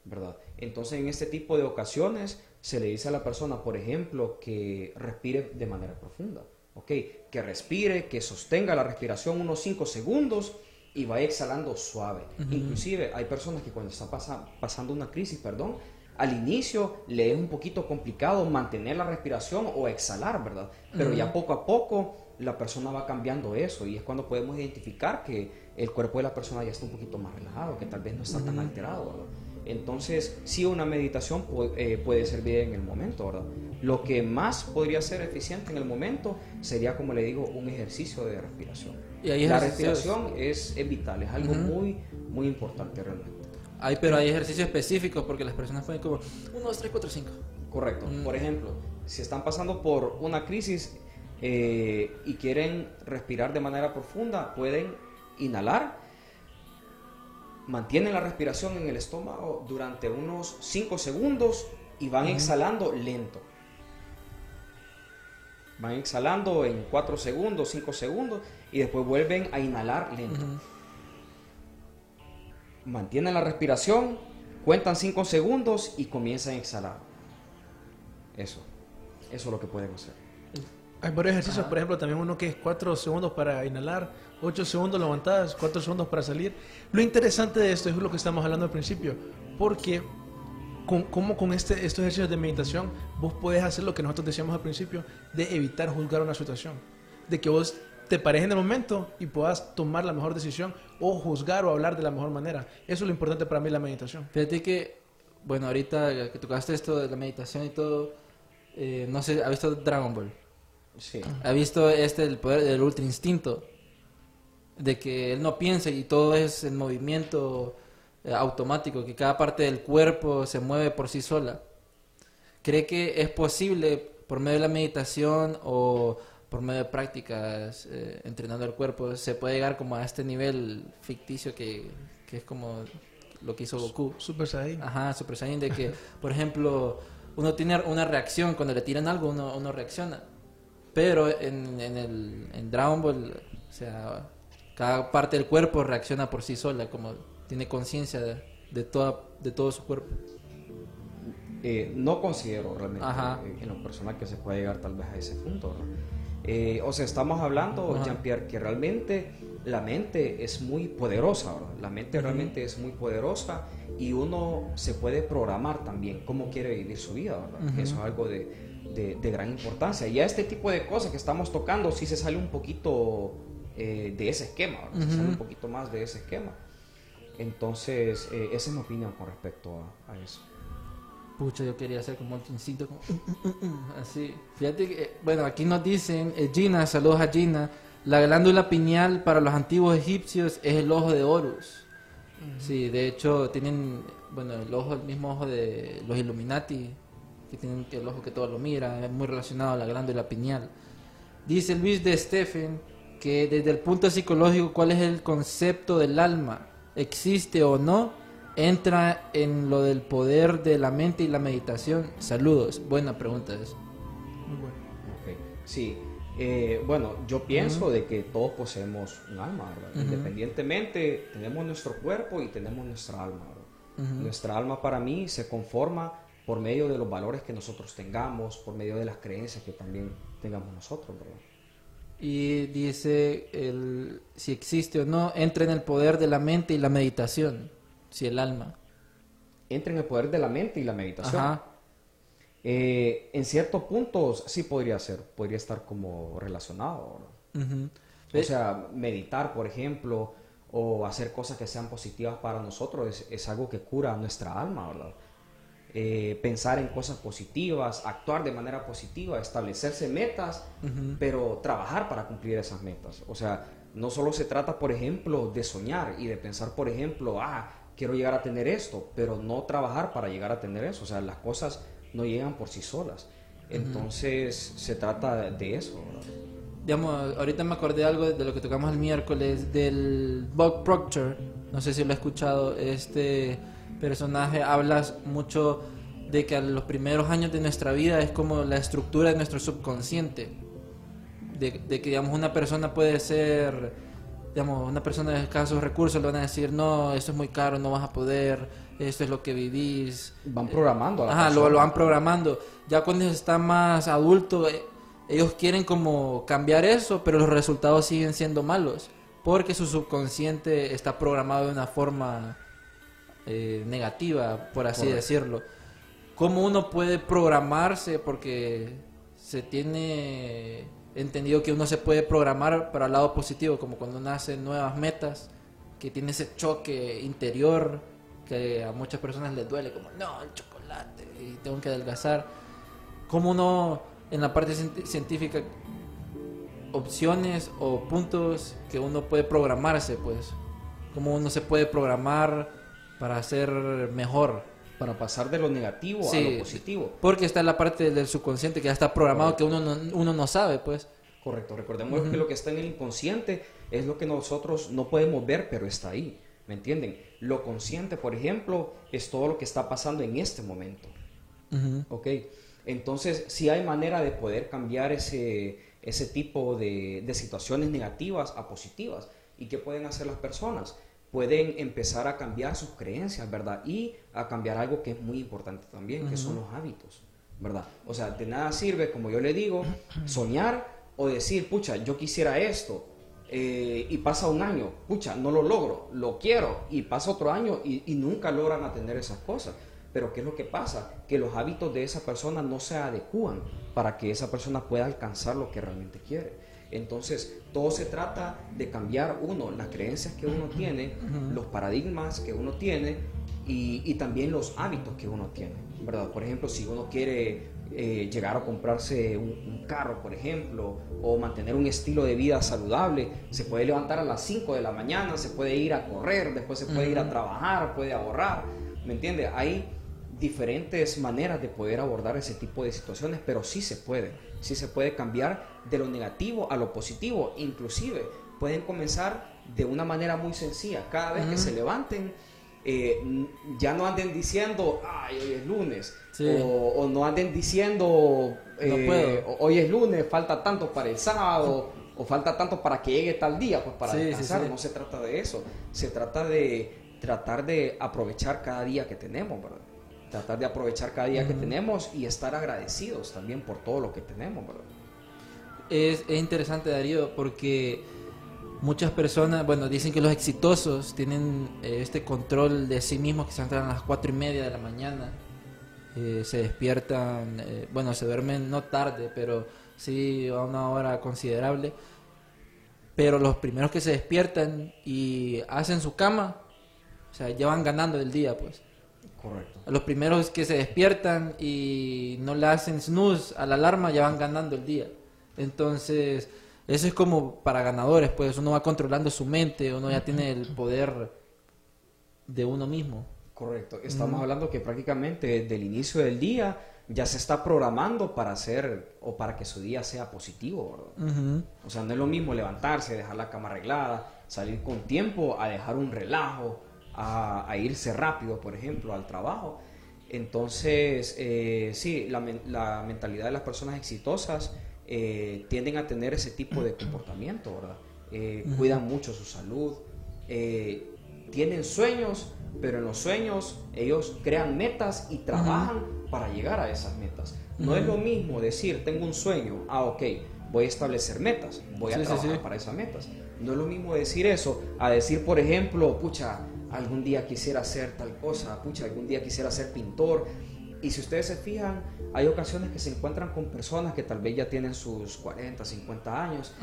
¿verdad? Entonces, en este tipo de ocasiones, se le dice a la persona, por ejemplo, que respire de manera profunda, ¿ok? Que respire, que sostenga la respiración unos 5 segundos y vaya exhalando suave. Inclusive hay personas que cuando están pasa- pasando una crisis, perdón, al inicio le es un poquito complicado mantener la respiración o exhalar, ¿verdad? Pero ya poco a poco la persona va cambiando eso y es cuando podemos identificar que el cuerpo de la persona ya está un poquito más relajado, que tal vez no está tan alterado, ¿verdad? Entonces, sí, una meditación pu- eh, puede servir en el momento, ¿verdad? Lo que más podría ser eficiente en el momento sería, como le digo, un ejercicio de respiración. Y hay La respiración es, es vital, es algo muy, muy importante realmente. Hay, pero hay ejercicios específicos porque las personas pueden como 1, 2, 3, 4, 5. Correcto. Mm. Por ejemplo, si están pasando por una crisis eh, y quieren respirar de manera profunda, pueden inhalar, mantienen la respiración en el estómago durante unos 5 segundos y van exhalando lento. Van exhalando en 4 segundos, 5 segundos y después vuelven a inhalar lento. Mantienen la respiración, cuentan 5 segundos y comienzan a exhalar. Eso, eso es lo que pueden hacer. Hay varios ejercicios, por ejemplo, también uno que es 4 segundos para inhalar, 8 segundos levantadas, 4 segundos para salir. Lo interesante de esto es lo que estamos hablando al principio, porque con, como con este, estos ejercicios de meditación vos podés hacer lo que nosotros decíamos al principio, de evitar juzgar una situación. de que vos te pares en el momento y puedas tomar la mejor decisión o juzgar o hablar de la mejor manera. Eso es lo importante para mí la meditación. Fíjate que, bueno, ahorita que tocaste esto de la meditación y todo, eh, no sé, ¿ha visto Dragon Ball? Sí. ¿Ha visto este, el poder del ultra instinto? De que él no piensa y todo es en movimiento eh, automático, que cada parte del cuerpo se mueve por sí sola. ¿Cree que es posible por medio de la meditación o por medio de prácticas eh, entrenando el cuerpo se puede llegar como a este nivel ficticio que, que es como lo que hizo Goku? Super Saiyan. Ajá, Super Saiyan, de que, por ejemplo, uno tiene una reacción cuando le tiran algo, uno, uno reacciona. Pero en, en, el, en Dragon Ball, o sea, cada parte del cuerpo reacciona por sí sola, como tiene conciencia de, de, toda, de todo su cuerpo. Eh, no considero realmente Ajá. en lo personal que se pueda llegar tal vez a ese punto. ¿no? Eh, o sea, estamos hablando, Ajá. Jean-Pierre, que realmente la mente es muy poderosa, ¿verdad? La mente realmente es muy poderosa y uno se puede programar también cómo quiere vivir su vida, ¿verdad? Eso es algo de, de- de gran importancia. Y a este tipo de cosas que estamos tocando sí se sale un poquito eh, de ese esquema, ¿verdad? Se sale un poquito más de ese esquema. Entonces, eh, esa es mi opinión con respecto a, a eso. Pucha, yo quería hacer como otro instinto, como así. Fíjate que, eh, bueno, aquí nos dicen, eh, Gina, saludos a Gina, la glándula pineal para los antiguos egipcios es el ojo de Horus. Sí, de hecho tienen, bueno, el ojo, el mismo ojo de los Illuminati, que tienen el ojo que todo lo mira, es muy relacionado a la glándula pineal. Dice Luis de Stephen que desde el punto psicológico, ¿cuál es el concepto del alma? ¿Existe o no? Entra en lo del poder de la mente y la meditación. Saludos. Buena pregunta es. Muy bueno. Ok, Sí, eh, bueno, yo pienso de que todos poseemos un alma, ¿verdad? Independientemente, tenemos nuestro cuerpo y tenemos nuestra alma. Nuestra alma para mí se conforma por medio de los valores que nosotros tengamos, por medio de las creencias que también tengamos nosotros, ¿verdad? Y dice el, si existe o no, entra en el poder de la mente y la meditación. Si el alma. Entra en el poder de la mente y la meditación. Ajá. Eh, en ciertos puntos sí podría ser, podría estar como relacionado. O sea, meditar, por ejemplo, o hacer cosas que sean positivas para nosotros es, es algo que cura nuestra alma, ¿verdad? Eh, pensar en cosas positivas, actuar de manera positiva, establecerse metas, pero trabajar para cumplir esas metas. O sea, no solo se trata, por ejemplo, de soñar y de pensar, por ejemplo, ah, quiero llegar a tener esto, pero no trabajar para llegar a tener eso. O sea, las cosas no llegan por sí solas. Entonces, se trata de eso, ¿verdad? Digamos, ahorita me acordé algo de lo que tocamos el miércoles del Bob Proctor. No sé si lo he escuchado. Este personaje habla mucho de que a los primeros años de nuestra vida es como la estructura de nuestro subconsciente. De, de que, digamos, una persona puede ser, digamos, una persona de escasos recursos le van a decir, no, esto es muy caro, no vas a poder, esto es lo que vivís. Van programando a la Ajá, lo, lo van programando. Ya cuando está más adulto, eh, ellos quieren como cambiar eso, pero los resultados siguen siendo malos. Porque su subconsciente está programado de una forma eh, negativa, por así Correcto. decirlo. ¿Cómo uno puede programarse? Porque se tiene entendido que uno se puede programar para el lado positivo, como cuando uno hace nuevas metas, que tiene ese choque interior que a muchas personas les duele, como, no, el chocolate, y tengo que adelgazar. ¿Cómo uno, en la parte cien- científica, opciones o puntos que uno puede programarse, pues? ¿Cómo uno se puede programar para ser mejor? Para pasar de lo negativo a Sí. lo positivo. Porque está la parte del subconsciente que ya está programado que uno no, uno no sabe, pues. Correcto, recordemos que lo que está en el inconsciente es lo que nosotros no podemos ver, pero está ahí. ¿Me entienden? Lo consciente, por ejemplo, es todo lo que está pasando en este momento. Ujú. ¿Ok? Entonces, si hay manera de poder cambiar ese, ese tipo de, de situaciones negativas a positivas. ¿Y qué pueden hacer las personas? Pueden empezar a cambiar sus creencias, ¿verdad? Y a cambiar algo que es muy importante también, que son los hábitos, ¿verdad? O sea, de nada sirve, como yo le digo, soñar o decir, pucha, yo quisiera esto, eh, y pasa un año, pucha, no lo logro, lo quiero, y pasa otro año y, y nunca logran atender esas cosas. Pero ¿qué es lo que pasa? Que los hábitos de esa persona no se adecúan para que esa persona pueda alcanzar lo que realmente quiere. Entonces, todo se trata de cambiar, uno, las creencias que uno tiene, los paradigmas que uno tiene y, y también los hábitos que uno tiene, ¿verdad? Por ejemplo, si uno quiere eh, llegar a comprarse un, un carro, por ejemplo, o mantener un estilo de vida saludable, se puede levantar a las 5 de la mañana, se puede ir a correr, después se puede ir a trabajar, puede ahorrar, ¿me entiende? Hay diferentes maneras de poder abordar ese tipo de situaciones, pero sí se puede, sí se puede cambiar de lo negativo a lo positivo, inclusive pueden comenzar de una manera muy sencilla, cada vez que se levanten, eh, ya no anden diciendo, ay, hoy es lunes, Sí. o, o no anden diciendo, eh, puedo. "O- hoy es lunes, falta tanto para el sábado, o falta tanto para que llegue tal día, pues para Sí, sí, descansar, sí. no se trata de eso, se trata de tratar de aprovechar cada día que tenemos, ¿verdad? Tratar de aprovechar cada día que tenemos y estar agradecidos también por todo lo que tenemos, ¿verdad? Es, es interesante, Darío, porque muchas personas, bueno, dicen que los exitosos tienen eh, este control de sí mismos que se entran a las cuatro y media de la mañana, eh, se despiertan, eh, bueno, se duermen no tarde, pero sí a una hora considerable. Pero los primeros que se despiertan y hacen su cama, o sea, ya van ganando el día, pues. Correcto. Los primeros que se despiertan y no le hacen snooze a la alarma ya van ganando el día. Entonces, eso es como para ganadores, pues uno va controlando su mente, uno ya tiene el poder de uno mismo. Correcto. Estamos hablando que prácticamente desde el inicio del día ya se está programando para hacer o para que su día sea positivo. O sea, no es lo mismo levantarse, dejar la cama arreglada, salir con tiempo, a dejar un relajo, a, a irse rápido, por ejemplo, al trabajo. Entonces, eh, sí, la, men- la mentalidad de las personas exitosas eh, tienden a tener ese tipo de comportamiento, ¿verdad? Eh, Cuidan mucho su salud, tienen sueños, pero en los sueños ellos crean metas y trabajan para llegar a esas metas. No es lo mismo decir, tengo un sueño, ah, ok, voy a establecer metas, voy a Sí, sí, trabajar sí. para esas metas. No es lo mismo decir eso a decir, por ejemplo, pucha, algún día quisiera hacer tal cosa, pucha, algún día quisiera ser pintor. Y si ustedes se fijan, hay ocasiones que se encuentran con personas que tal vez ya tienen sus 40, 50 años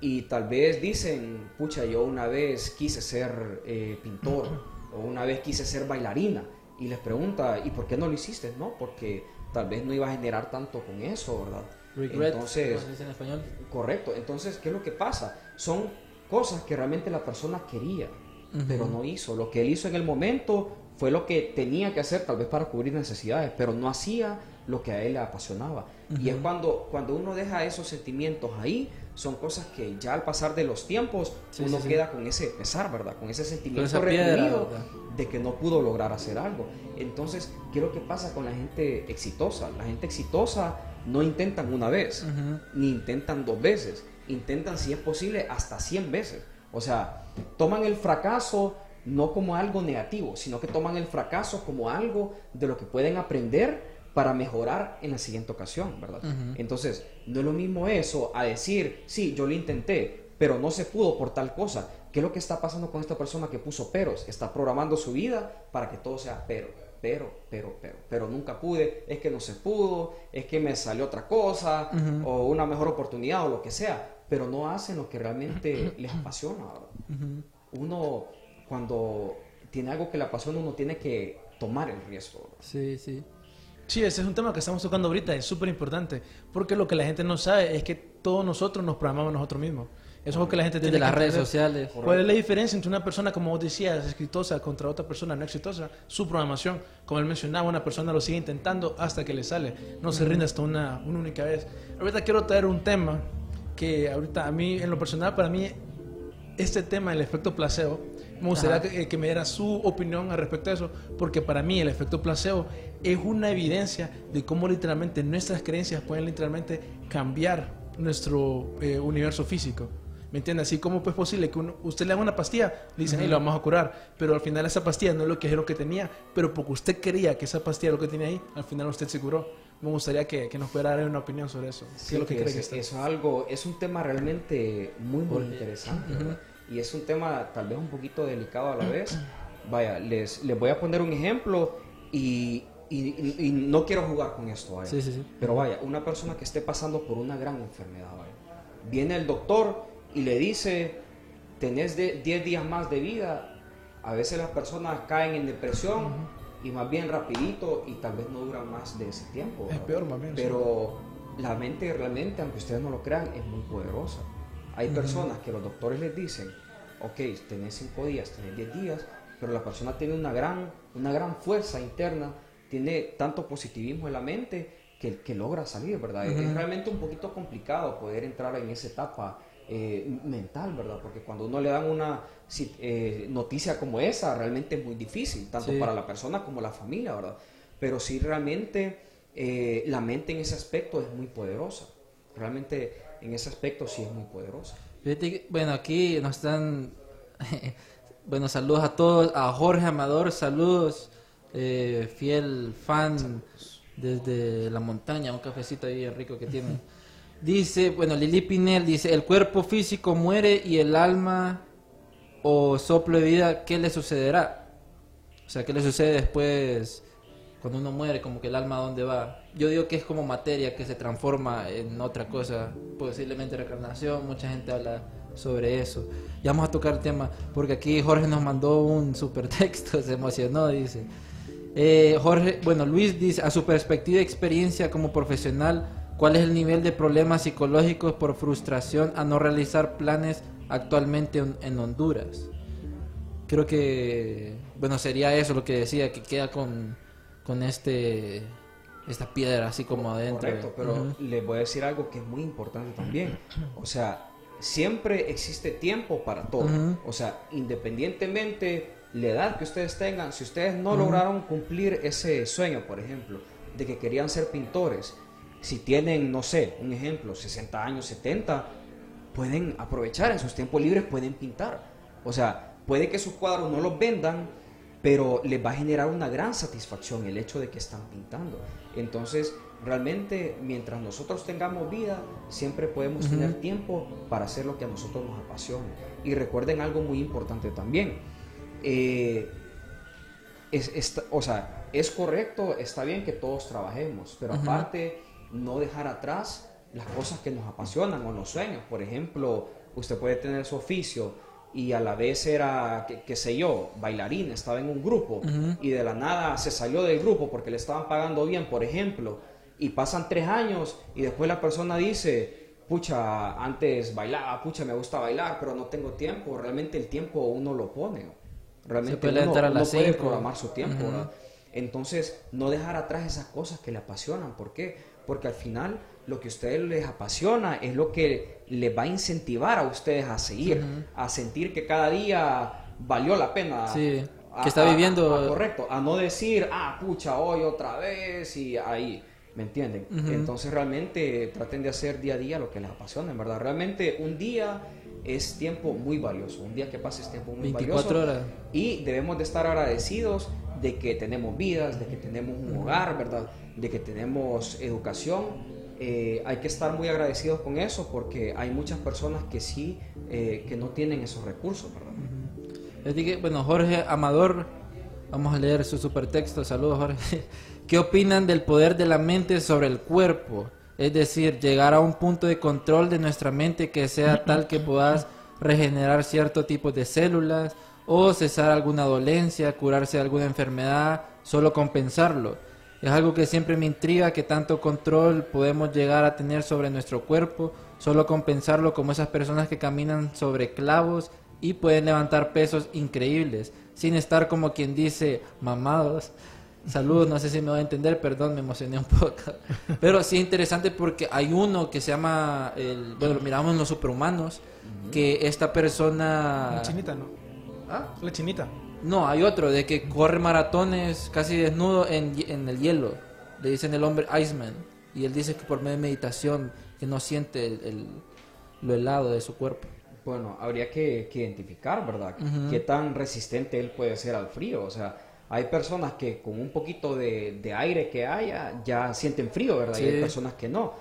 y tal vez dicen, pucha, yo una vez quise ser eh, pintor o una vez quise ser bailarina y les pregunta, ¿y por qué no lo hiciste? No, porque tal vez no iba a generar tanto con eso, ¿verdad? Regret, Entonces, ¿cómo se dice en español? Correcto, entonces, ¿qué es lo que pasa? Son cosas que realmente la persona quería, pero no hizo. Lo que él hizo en el momento fue lo que tenía que hacer, tal vez para cubrir necesidades, pero no hacía lo que a él le apasionaba. Y es cuando, cuando uno deja esos sentimientos ahí, son cosas que ya al pasar de los tiempos, Sí, uno sí, sí. queda con ese pesar, ¿verdad? Con ese sentimiento piedra, reprimido de que no pudo lograr hacer algo. Entonces, ¿qué es lo que pasa con la gente exitosa? La gente exitosa no intentan una vez, ni intentan dos veces, intentan si es posible hasta 100 veces. O sea, toman el fracaso no como algo negativo, sino que toman el fracaso como algo de lo que pueden aprender para mejorar en la siguiente ocasión, ¿verdad? Entonces, no es lo mismo eso a decir, sí, yo lo intenté, pero no se pudo por tal cosa. ¿Qué es lo que está pasando con esta persona que puso peros? Está programando su vida para que todo sea pero, pero, pero, pero, pero nunca pude, es que no se pudo, es que me salió otra cosa, o una mejor oportunidad, o lo que sea, pero no hacen lo que realmente les apasiona. Uno, cuando tiene algo que le apasiona, uno tiene que tomar el riesgo. ¿verdad? Sí, sí. Sí, ese es un tema que estamos tocando ahorita, es súper importante, porque lo que la gente no sabe es que todos nosotros nos programamos nosotros mismos. Eso es lo que la gente tiene las que redes entender. sociales. ¿Cuál es la diferencia entre una persona, como vos decías, exitosa contra otra persona no exitosa? Su programación, como él mencionaba, una persona lo sigue intentando hasta que le sale, no se rinde hasta una, una única vez. Ahorita quiero traer un tema que ahorita a mí, en lo personal, para mí, este tema, el efecto placebo, me gustaría que, que me diera su opinión al respecto de eso, porque para mí el efecto placebo es una evidencia de cómo literalmente nuestras creencias pueden literalmente cambiar nuestro eh, universo físico. ¿Me entiendes? Así como es posible que uno- usted le haga una pastilla, le dicen, "Hey, lo vamos a curar, pero al final esa pastilla no es lo que es lo que tenía, pero porque usted creía que esa pastilla es lo que tenía ahí, al final usted se curó. Me gustaría que, que nos pudiera dar una opinión sobre eso. ¿Qué Sí, es lo que que cree que es, es algo, es un tema realmente muy, muy interesante. Y es un tema tal vez un poquito delicado a la vez. Vaya, les, les voy a poner un ejemplo y, y- y- y no quiero jugar con esto, vaya. Sí, sí, sí. Pero vaya, una persona que esté pasando por una gran enfermedad, vaya. Viene el doctor y le dice, tenés de 10 días más de vida. A veces las personas caen en depresión y más bien rapidito y tal vez no duran más de ese tiempo. Es peor, más bien, sí. Pero la mente realmente, aunque ustedes no lo crean, es muy poderosa. Hay personas que los doctores les dicen, ok, tenés 5 días, tenés 10 días, pero la persona tiene una gran, una gran fuerza interna, tiene tanto positivismo en la mente que, que logra salir, ¿verdad? Es realmente un poquito complicado poder entrar en esa etapa eh, mental, ¿verdad? Porque cuando uno le dan una eh, noticia como esa, realmente es muy difícil, tanto Sí. para la persona como la familia, ¿verdad? Pero sí realmente eh, la mente en ese aspecto es muy poderosa. Realmente en ese aspecto sí es muy poderosa. Bueno, aquí nos están. bueno, saludos a todos. A Jorge Amador, saludos. eh, fiel fan desde la montaña, un cafecito ahí rico que tiene. Dice, bueno, Lili Pinel dice: el cuerpo físico muere y el alma o soplo de vida, ¿qué le sucederá? O sea, ¿qué le sucede después cuando uno muere? Como que el alma, ¿a dónde va? Yo digo que es como materia que se transforma en otra cosa, posiblemente reencarnación. Mucha gente habla sobre eso. Ya vamos a tocar el tema, porque aquí Jorge nos mandó un super texto, se emocionó, dice. Eh, Jorge, bueno, Luis dice, a su perspectiva y experiencia como profesional, ¿cuál es el nivel de problemas psicológicos por frustración a no realizar planes actualmente en, en Honduras? Creo que, bueno, sería eso lo que decía, que queda con, con este, esta piedra así como adentro. Correcto, pero Ujú. les voy a decir algo que es muy importante también. O sea, siempre existe tiempo para todo. Ujú. O sea, independientemente la edad que ustedes tengan, si ustedes no lograron cumplir ese sueño, por ejemplo, de que querían ser pintores, si tienen, no sé, un ejemplo, 60 años, 70, pueden aprovechar en sus tiempos libres, pueden pintar. O sea, puede que sus cuadros no los vendan, pero les va a generar una gran satisfacción el hecho de que están pintando. Entonces, realmente, mientras nosotros tengamos vida, siempre podemos tener tiempo para hacer lo que a nosotros nos apasiona. Y recuerden algo muy importante también. eh, es, es- o sea, es correcto, está bien que todos trabajemos, pero aparte no dejar atrás las cosas que nos apasionan o los sueños. Por ejemplo, usted puede tener su oficio y a la vez era, qué, sé yo, bailarín, estaba en un grupo y de la nada se salió del grupo porque le estaban pagando bien, por ejemplo, y pasan tres años y después la persona dice, pucha, antes bailaba, pucha, me gusta bailar, pero no tengo tiempo. Realmente el tiempo uno lo pone. Realmente puede uno, uno puede programar su tiempo. Entonces, no dejar atrás esas cosas que le apasionan. ¿Por qué? Porque al final lo que a ustedes les apasiona es lo que les va a incentivar a ustedes a seguir, a sentir que cada día valió la pena. Sí, A- que está a- viviendo- a- correcto, a no decir, ah, pucha, hoy otra vez y ahí, ¿me entienden? Entonces realmente traten de hacer día a día lo que les apasiona, en verdad. Realmente un día es tiempo muy valioso, un día que pase es tiempo muy 24 valioso. horas. Y debemos de estar agradecidos de que tenemos vidas, de que tenemos un hogar, ¿verdad? De que tenemos educación. Eh, hay que estar muy agradecidos con eso porque hay muchas personas que sí, eh, que no tienen esos recursos, ¿verdad? Así que, bueno, Jorge Amador, vamos a leer su supertexto. Saludos, Jorge. ¿Qué opinan del poder de la mente sobre el cuerpo? Es decir, llegar a un punto de control de nuestra mente que sea tal que puedas regenerar cierto tipo de células o cesar alguna dolencia, curarse de alguna enfermedad, solo compensarlo. Es algo que siempre me intriga que tanto control podemos llegar a tener sobre nuestro cuerpo, solo compensarlo como esas personas que caminan sobre clavos y pueden levantar pesos increíbles, sin estar como quien dice mamados. Saludos, no sé si me va a entender, perdón, me emocioné un poco. Pero sí es interesante porque hay uno que se llama, el, bueno, lo miramos en los superhumanos, que esta persona... La chinita, ¿no? ¿Ah? La chinita. No, hay otro, de que corre maratones casi desnudo en, en el hielo. Le dicen el hombre Iceman. Y él dice que por medio de meditación, que no siente el, el- lo helado de su cuerpo. Bueno, habría que, que identificar, ¿verdad? Qué tan resistente él puede ser al frío. O sea, hay personas que con un poquito de, de aire que haya ya sienten frío, ¿verdad? Y hay personas que no.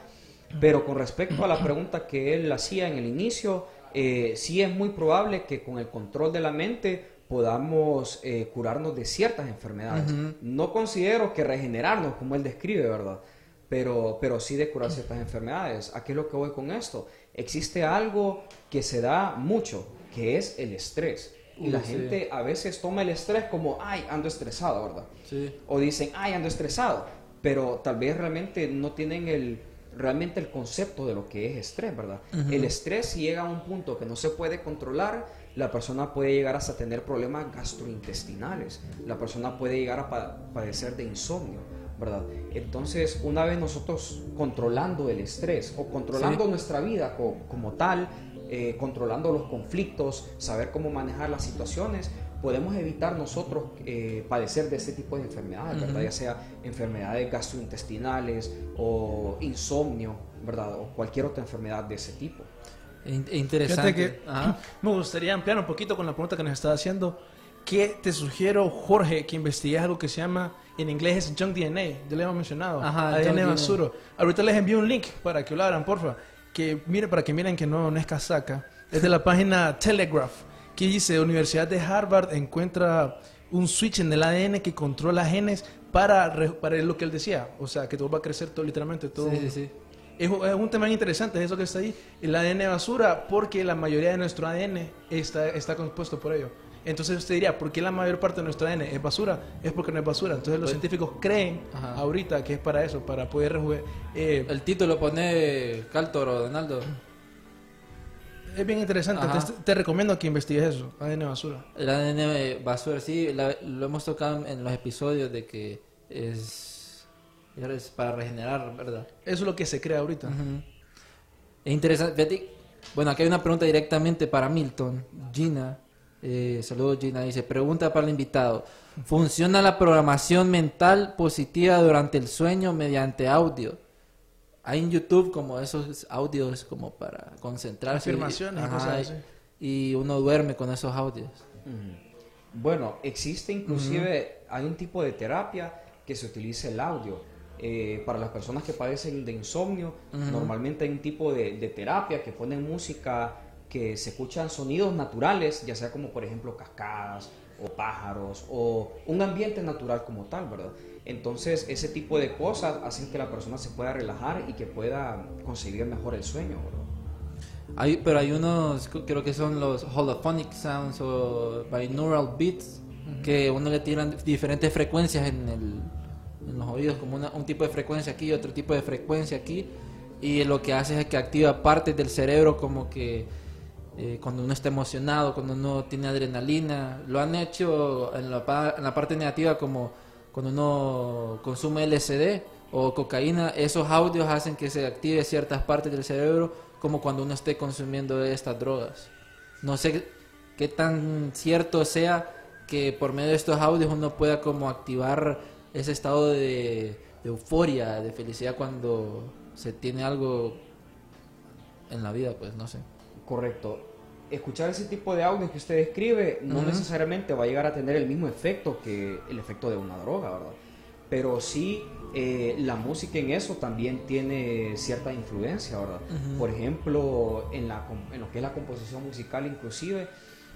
Pero con respecto a la pregunta que él hacía en el inicio, eh, sí es muy probable que con el control de la mente podamos eh, curarnos de ciertas enfermedades. No considero que regenerarnos, como él describe, ¿verdad? Pero, pero sí de curar ciertas enfermedades. ¿A qué es lo que voy con esto? Existe algo que se da mucho, que es el estrés. Y la sí. gente a veces toma el estrés como, ay, ando estresado, ¿verdad? Sí. O dicen, ay, ando estresado. Pero tal vez realmente no tienen el, realmente el concepto de lo que es estrés, ¿verdad? El estrés si llega a un punto que no se puede controlar, la persona puede llegar hasta tener problemas gastrointestinales. La persona puede llegar a pa- padecer de insomnio, ¿verdad? Entonces, una vez nosotros controlando el estrés o controlando Sí. nuestra vida co- como tal, eh, controlando los conflictos, saber cómo manejar las situaciones, podemos evitar nosotros eh, padecer de este tipo de enfermedades, ¿verdad? Ya sea enfermedades gastrointestinales o insomnio, ¿verdad? O cualquier otra enfermedad de ese tipo. In- interesante. Que Ajá. me gustaría ampliar un poquito con la pregunta que nos está haciendo. ¿Qué te sugiero, Jorge, que investigues algo que se llama, en inglés es Junk DNA? Ya le hemos mencionado. Ajá, ADN basuro. Ahorita les envío un link para que lo abran, porfa. Que mire, para que miren que no, no es casaca. Es de la página Telegraph, que dice, Universidad de Harvard encuentra un switch en el ADN que controla genes para, para lo que él decía. O sea, que todo va a crecer todo, literalmente todo. Sí, sí. Es, un- es un tema interesante, es eso que está ahí, el ADN basura, porque la mayoría de nuestro ADN está, está compuesto por ello. Entonces usted diría, ¿por qué la mayor parte de nuestro ADN es basura? Es porque no es basura. Entonces los Pues- científicos creen Ajá. ahorita que es para eso, para poder rejuve- eh, El título pone Caltor o Donaldo. Es bien interesante, entonces te recomiendo que investigues eso, ADN basura. El ADN basura, sí, la- lo hemos tocado en los episodios de que es, es para regenerar, ¿verdad? Eso es lo que se crea ahorita. Es interesante. Bueno, aquí hay una pregunta directamente para Milton. Gina, eh, saludos Gina, dice, pregunta para el invitado. ¿Funciona la programación mental positiva durante el sueño mediante audio? Hay en YouTube como esos audios como para concentrarse. Afirmaciones y Ajá, cosas así. Y uno duerme con esos audios. Bueno, existe inclusive, hay un tipo de terapia que se utiliza el audio. Eh, para las personas que padecen de insomnio, normalmente hay un tipo de, de terapia que ponen música que se escuchan sonidos naturales, ya sea como por ejemplo cascadas o pájaros o un ambiente natural como tal, ¿verdad? Entonces ese tipo de cosas hacen que la persona se pueda relajar y que pueda conseguir mejor el sueño, ¿verdad? Hay, pero hay unos, creo que son los holophonic sounds o binaural beats, que uno le tiran diferentes frecuencias en, el, en los oídos, como una- un tipo de frecuencia aquí y otro tipo de frecuencia aquí, y lo que hace es que activa partes del cerebro como que eh, cuando uno está emocionado, cuando uno tiene adrenalina, lo han hecho en la, en la parte negativa como cuando uno consume LSD o cocaína, esos audios hacen que se active ciertas partes del cerebro como cuando uno esté consumiendo estas drogas. No sé qué tan cierto sea que por medio de estos audios uno pueda como activar ese estado de euforia, de felicidad cuando se tiene algo en la vida, pues no sé. Correcto. Escuchar ese tipo de audios que usted describe no necesariamente va a llegar a tener el mismo efecto que el efecto de una droga, ¿verdad? Pero sí, eh, la música en eso también tiene cierta influencia, ¿verdad? Por ejemplo, en, la, en lo que es la composición musical inclusive,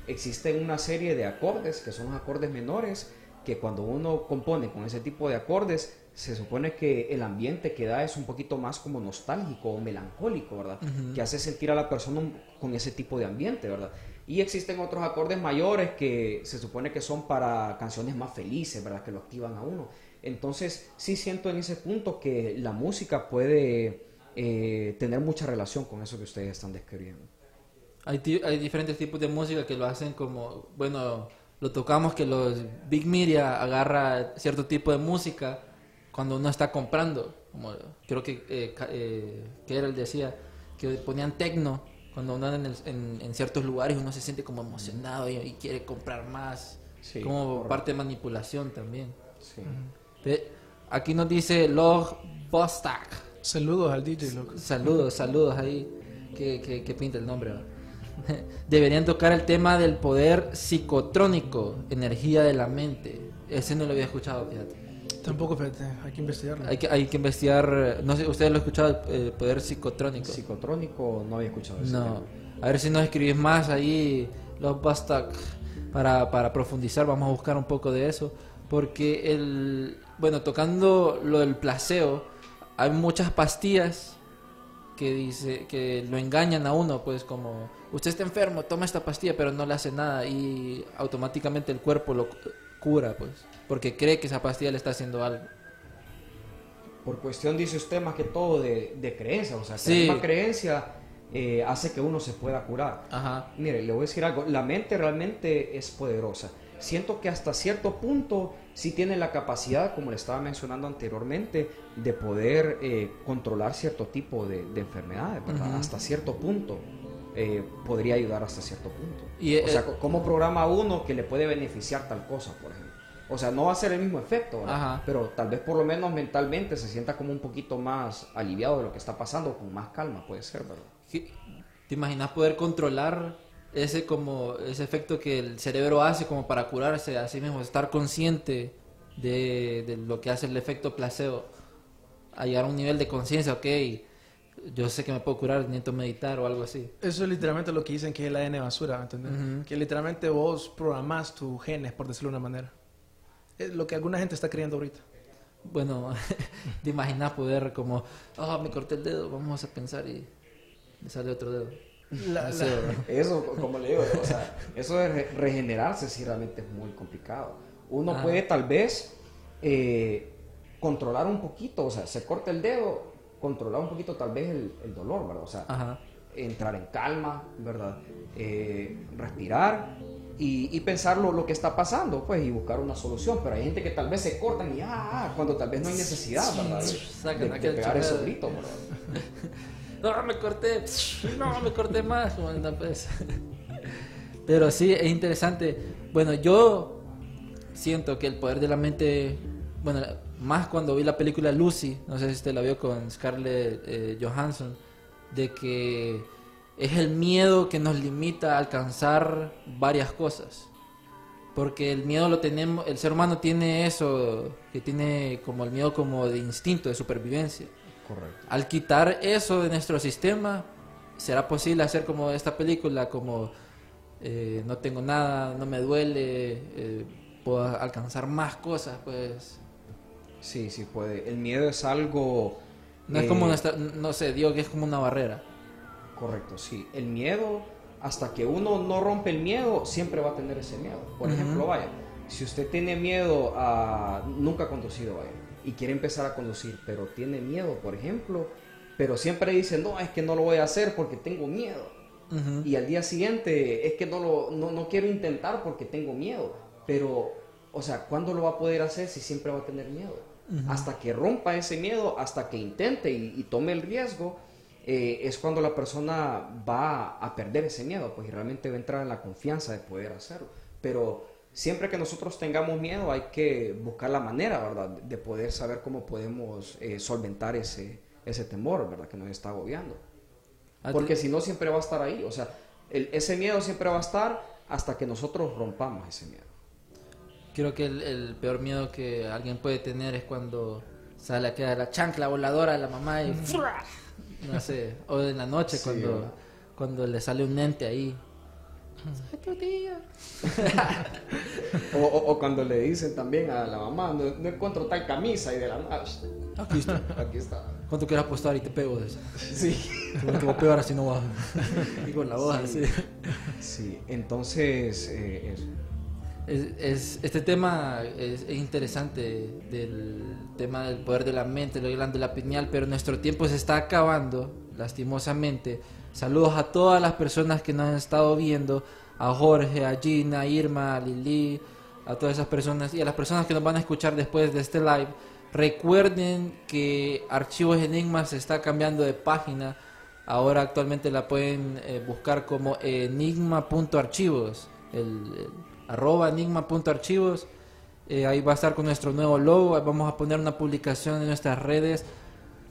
existen una serie de acordes que son los acordes menores que cuando uno compone con ese tipo de acordes se supone que el ambiente que da es un poquito más como nostálgico o melancólico, ¿verdad? Que hace sentir a la persona con ese tipo de ambiente, ¿verdad? Y existen otros acordes mayores que se supone que son para canciones más felices, ¿verdad? Que lo activan a uno. Entonces, sí siento en ese punto que la música puede eh, tener mucha relación con eso que ustedes están describiendo. Hay, hay diferentes tipos de música que lo hacen como, bueno, lo tocamos que los Big Media agarra cierto tipo de música cuando uno está comprando, como creo que eh, Ca- eh, que era él decía, que ponían tecno cuando uno anda en, el- en- en ciertos lugares uno se siente como emocionado y, y quiere comprar más, Sí, como parte de manipulación también. Sí. Aquí nos dice Log Bostak. Saludos al DJ, loco. Saludos, saludos ahí. Que, que, que pinta el nombre. Deberían tocar el tema del poder psicotrónico, energía de la mente. Ese no lo había escuchado, fíjate. Tampoco, fíjate, hay que investigarlo. Hay que, hay que investigar, no sé, ¿ustedes lo han escuchado, el poder psicotrónico? Psicotrónico no había escuchado eso. No. A ver si nos escribís más ahí, los Bastak, para, para profundizar. Vamos a buscar un poco de eso. Porque el. Bueno, tocando lo del placeo, hay muchas pastillas que dice que lo engañan a uno, pues como usted está enfermo, toma esta pastilla, pero no le hace nada y automáticamente el cuerpo lo cura, pues, porque cree que esa pastilla le está haciendo algo. Por cuestión, dice usted, más que todo de, de creencia. O sea, que Sí. la misma creencia eh, hace que uno se pueda curar. Ajá. Mire, le voy a decir algo. La mente realmente es poderosa. Siento que hasta cierto punto sí tiene la capacidad, como le estaba mencionando anteriormente, de poder eh, controlar cierto tipo de, de enfermedades. Hasta cierto punto. eh, podría ayudar hasta cierto punto. Y, o sea, eh, ¿cómo programa uno que le puede beneficiar tal cosa, por ejemplo? O sea, no va a ser el mismo efecto, pero tal vez por lo menos mentalmente se sienta como un poquito más aliviado de lo que está pasando, con más calma, puede ser, ¿verdad? ¿Qué- ¿Te imaginas poder controlar ese como ese efecto que el cerebro hace como para curarse a sí mismo, estar consciente de, de lo que hace el efecto placebo, a llegar a un nivel de conciencia, ok, yo sé que me puedo curar, necesito meditar o algo así. Eso es literalmente lo que dicen que es el ADN basura, ¿me entiendes? Ujú. Que literalmente vos programás tus genes, por decirlo de una manera. Es lo que alguna gente está creyendo ahorita. Bueno, te imaginas poder como, ah, me corté el dedo, vamos a pensar y me sale otro dedo. La- la-. Eso, como le digo, o sea, eso de re- regenerarse sí realmente es muy complicado. Uno Ah. puede tal vez eh, controlar un poquito, o sea, se corta el dedo, controlar un poquito tal vez el, el dolor, ¿verdad? O sea, Ajá. entrar en calma, ¿verdad? Eh, respirar y, y pensar lo, lo que está pasando, pues, y buscar una solución. Pero hay gente que tal vez se cortan y ah, cuando tal vez no hay necesidad, ¿verdad? De, pegar esos gritos, ¿verdad? No, me corté. No, me corté más. la vez. Pero sí, es interesante. Bueno, yo siento que el poder de la mente, bueno, más cuando vi la película Lucy, no sé si usted la vio con Scarlett eh, Johansson, de que es el miedo que nos limita a alcanzar varias cosas. Porque el miedo lo tenemos, el ser humano tiene eso, que tiene como el miedo como de instinto, de supervivencia. Correcto. Al quitar eso de nuestro sistema, será posible hacer como esta película, como eh, no tengo nada, no me duele, eh, puedo alcanzar más cosas, pues. Sí, sí puede. El miedo es algo... No es eh, como nuestra, no sé, digo que es como una barrera. Correcto, sí. El miedo, hasta que uno no rompe el miedo, siempre va a tener ese miedo. Por ejemplo, vaya, si usted tiene miedo a... Nunca ha conducido, vaya, y quiere empezar a conducir, pero tiene miedo, por ejemplo, pero siempre dice, no, es que no lo voy a hacer porque tengo miedo. Y al día siguiente, es que no, lo, no, no quiero intentar porque tengo miedo. Pero, o sea, ¿cuándo lo va a poder hacer si siempre va a tener miedo? Hasta que rompa ese miedo, hasta que intente y, y tome el riesgo, eh, es cuando la persona va a perder ese miedo, pues y realmente va a entrar en la confianza de poder hacerlo. Pero siempre que nosotros tengamos miedo hay que buscar la manera, ¿verdad? De poder saber cómo podemos eh, solventar ese, ese temor, ¿verdad? Que nos está agobiando. Ah, Porque si no, siempre va a estar ahí. O sea, el- ese miedo siempre va a estar hasta que nosotros rompamos ese miedo. Creo que el, el peor miedo que alguien puede tener es cuando sale a quedar la chancla voladora de la mamá y ¡fua! no sé, o en la noche Sí, cuando, ¿verdad? cuando le sale un ente ahí. O, o- o cuando le dicen también a la mamá, no, no encuentro tal camisa y de la nada, Aquí está. aquí está. ¿Cuánto quieras apostar y te pego de eso? Sí. Te voy a pegar así no bajo. y con la voz así. Sí, entonces, eh, eso. Es, es- este tema es, es interesante del tema del poder de la mente, la glándula pineal, pero nuestro tiempo se está acabando, lastimosamente. Saludos a todas las personas que nos han estado viendo, a Jorge, a Gina, a Irma, a Lili, a todas esas personas y a las personas que nos van a escuchar después de este live. Recuerden que Archivos Enigma se está cambiando de página. Ahora actualmente la pueden eh, buscar como enigma.archivos, el, el arroba enigma.archivos. Eh, ahí va a estar con nuestro nuevo logo. Vamos a poner una publicación en nuestras redes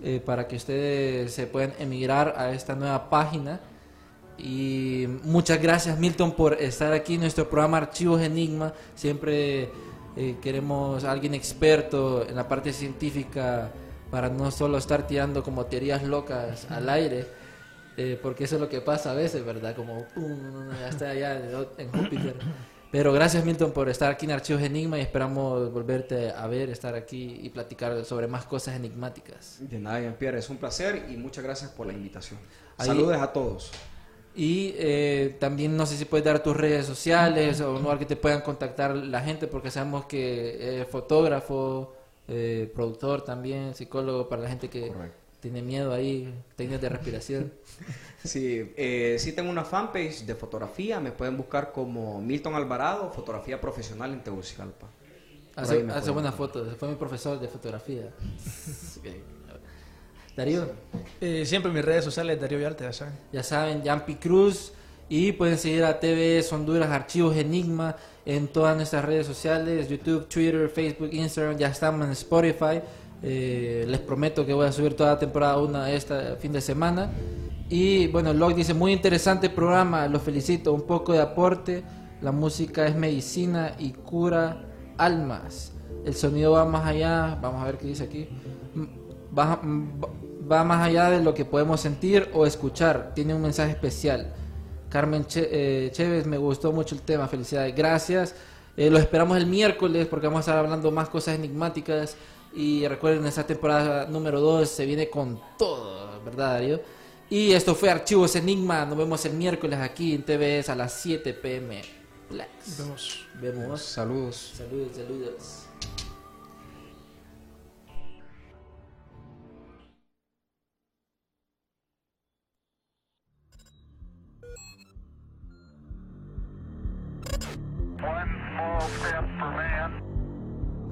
eh, para que ustedes se puedan emigrar a esta nueva página. Y muchas gracias Milton por estar aquí en nuestro programa Archivos Enigma. Siempre eh, queremos a alguien experto en la parte científica para no solo estar tirando como teorías locas al aire, porque eso es lo que pasa a veces, ¿verdad? Como ya está allá en Júpiter. Pero gracias Milton por estar aquí en Archivos Enigma y esperamos volverte a ver, estar aquí y platicar sobre más cosas enigmáticas. De nada, Jean-Pierre, es un placer y muchas gracias por la invitación. Ahí- Saludos a todos. Y eh, también no sé si puedes dar tus redes sociales o un lugar que te puedan contactar la gente porque sabemos que es fotógrafo, eh, productor también, psicólogo para la gente que Correcto. Tiene miedo ahí, técnicas de respiración. Sí, eh, sí tengo una fanpage de fotografía, me pueden buscar como Milton Alvarado, fotografía profesional en Tegucigalpa. Por Hace, hace buenas fotos, fue mi profesor de fotografía. Darío, Eh, siempre en mis redes sociales, Darío Vialte, ya saben. ya saben, Yampi Cruz y pueden seguir a TVS Honduras Archivos Enigma en todas nuestras redes sociales, YouTube, Twitter, Facebook, Instagram, ya estamos en Spotify. Eh, les prometo que voy a subir toda la temporada una este fin de semana. Y bueno, Locke dice, muy interesante programa, los felicito, un poco de aporte, la música es medicina y cura almas. El sonido va más allá, vamos a ver qué dice aquí, va, va más allá de lo que podemos sentir o escuchar, tiene un mensaje especial. Carmen Che- eh, Chévez, me gustó mucho el tema, felicidades, gracias. Eh, lo esperamos el miércoles porque vamos a estar hablando más cosas enigmáticas. Y recuerden, esta temporada número 2 se viene con todo, ¿verdad, Darío? Y esto fue Archivos Enigma. Nos vemos el miércoles aquí en TVS a las 7 pm. Plex. Vemos. Vemos. Saludos. Saludos, saludos. One small step for man.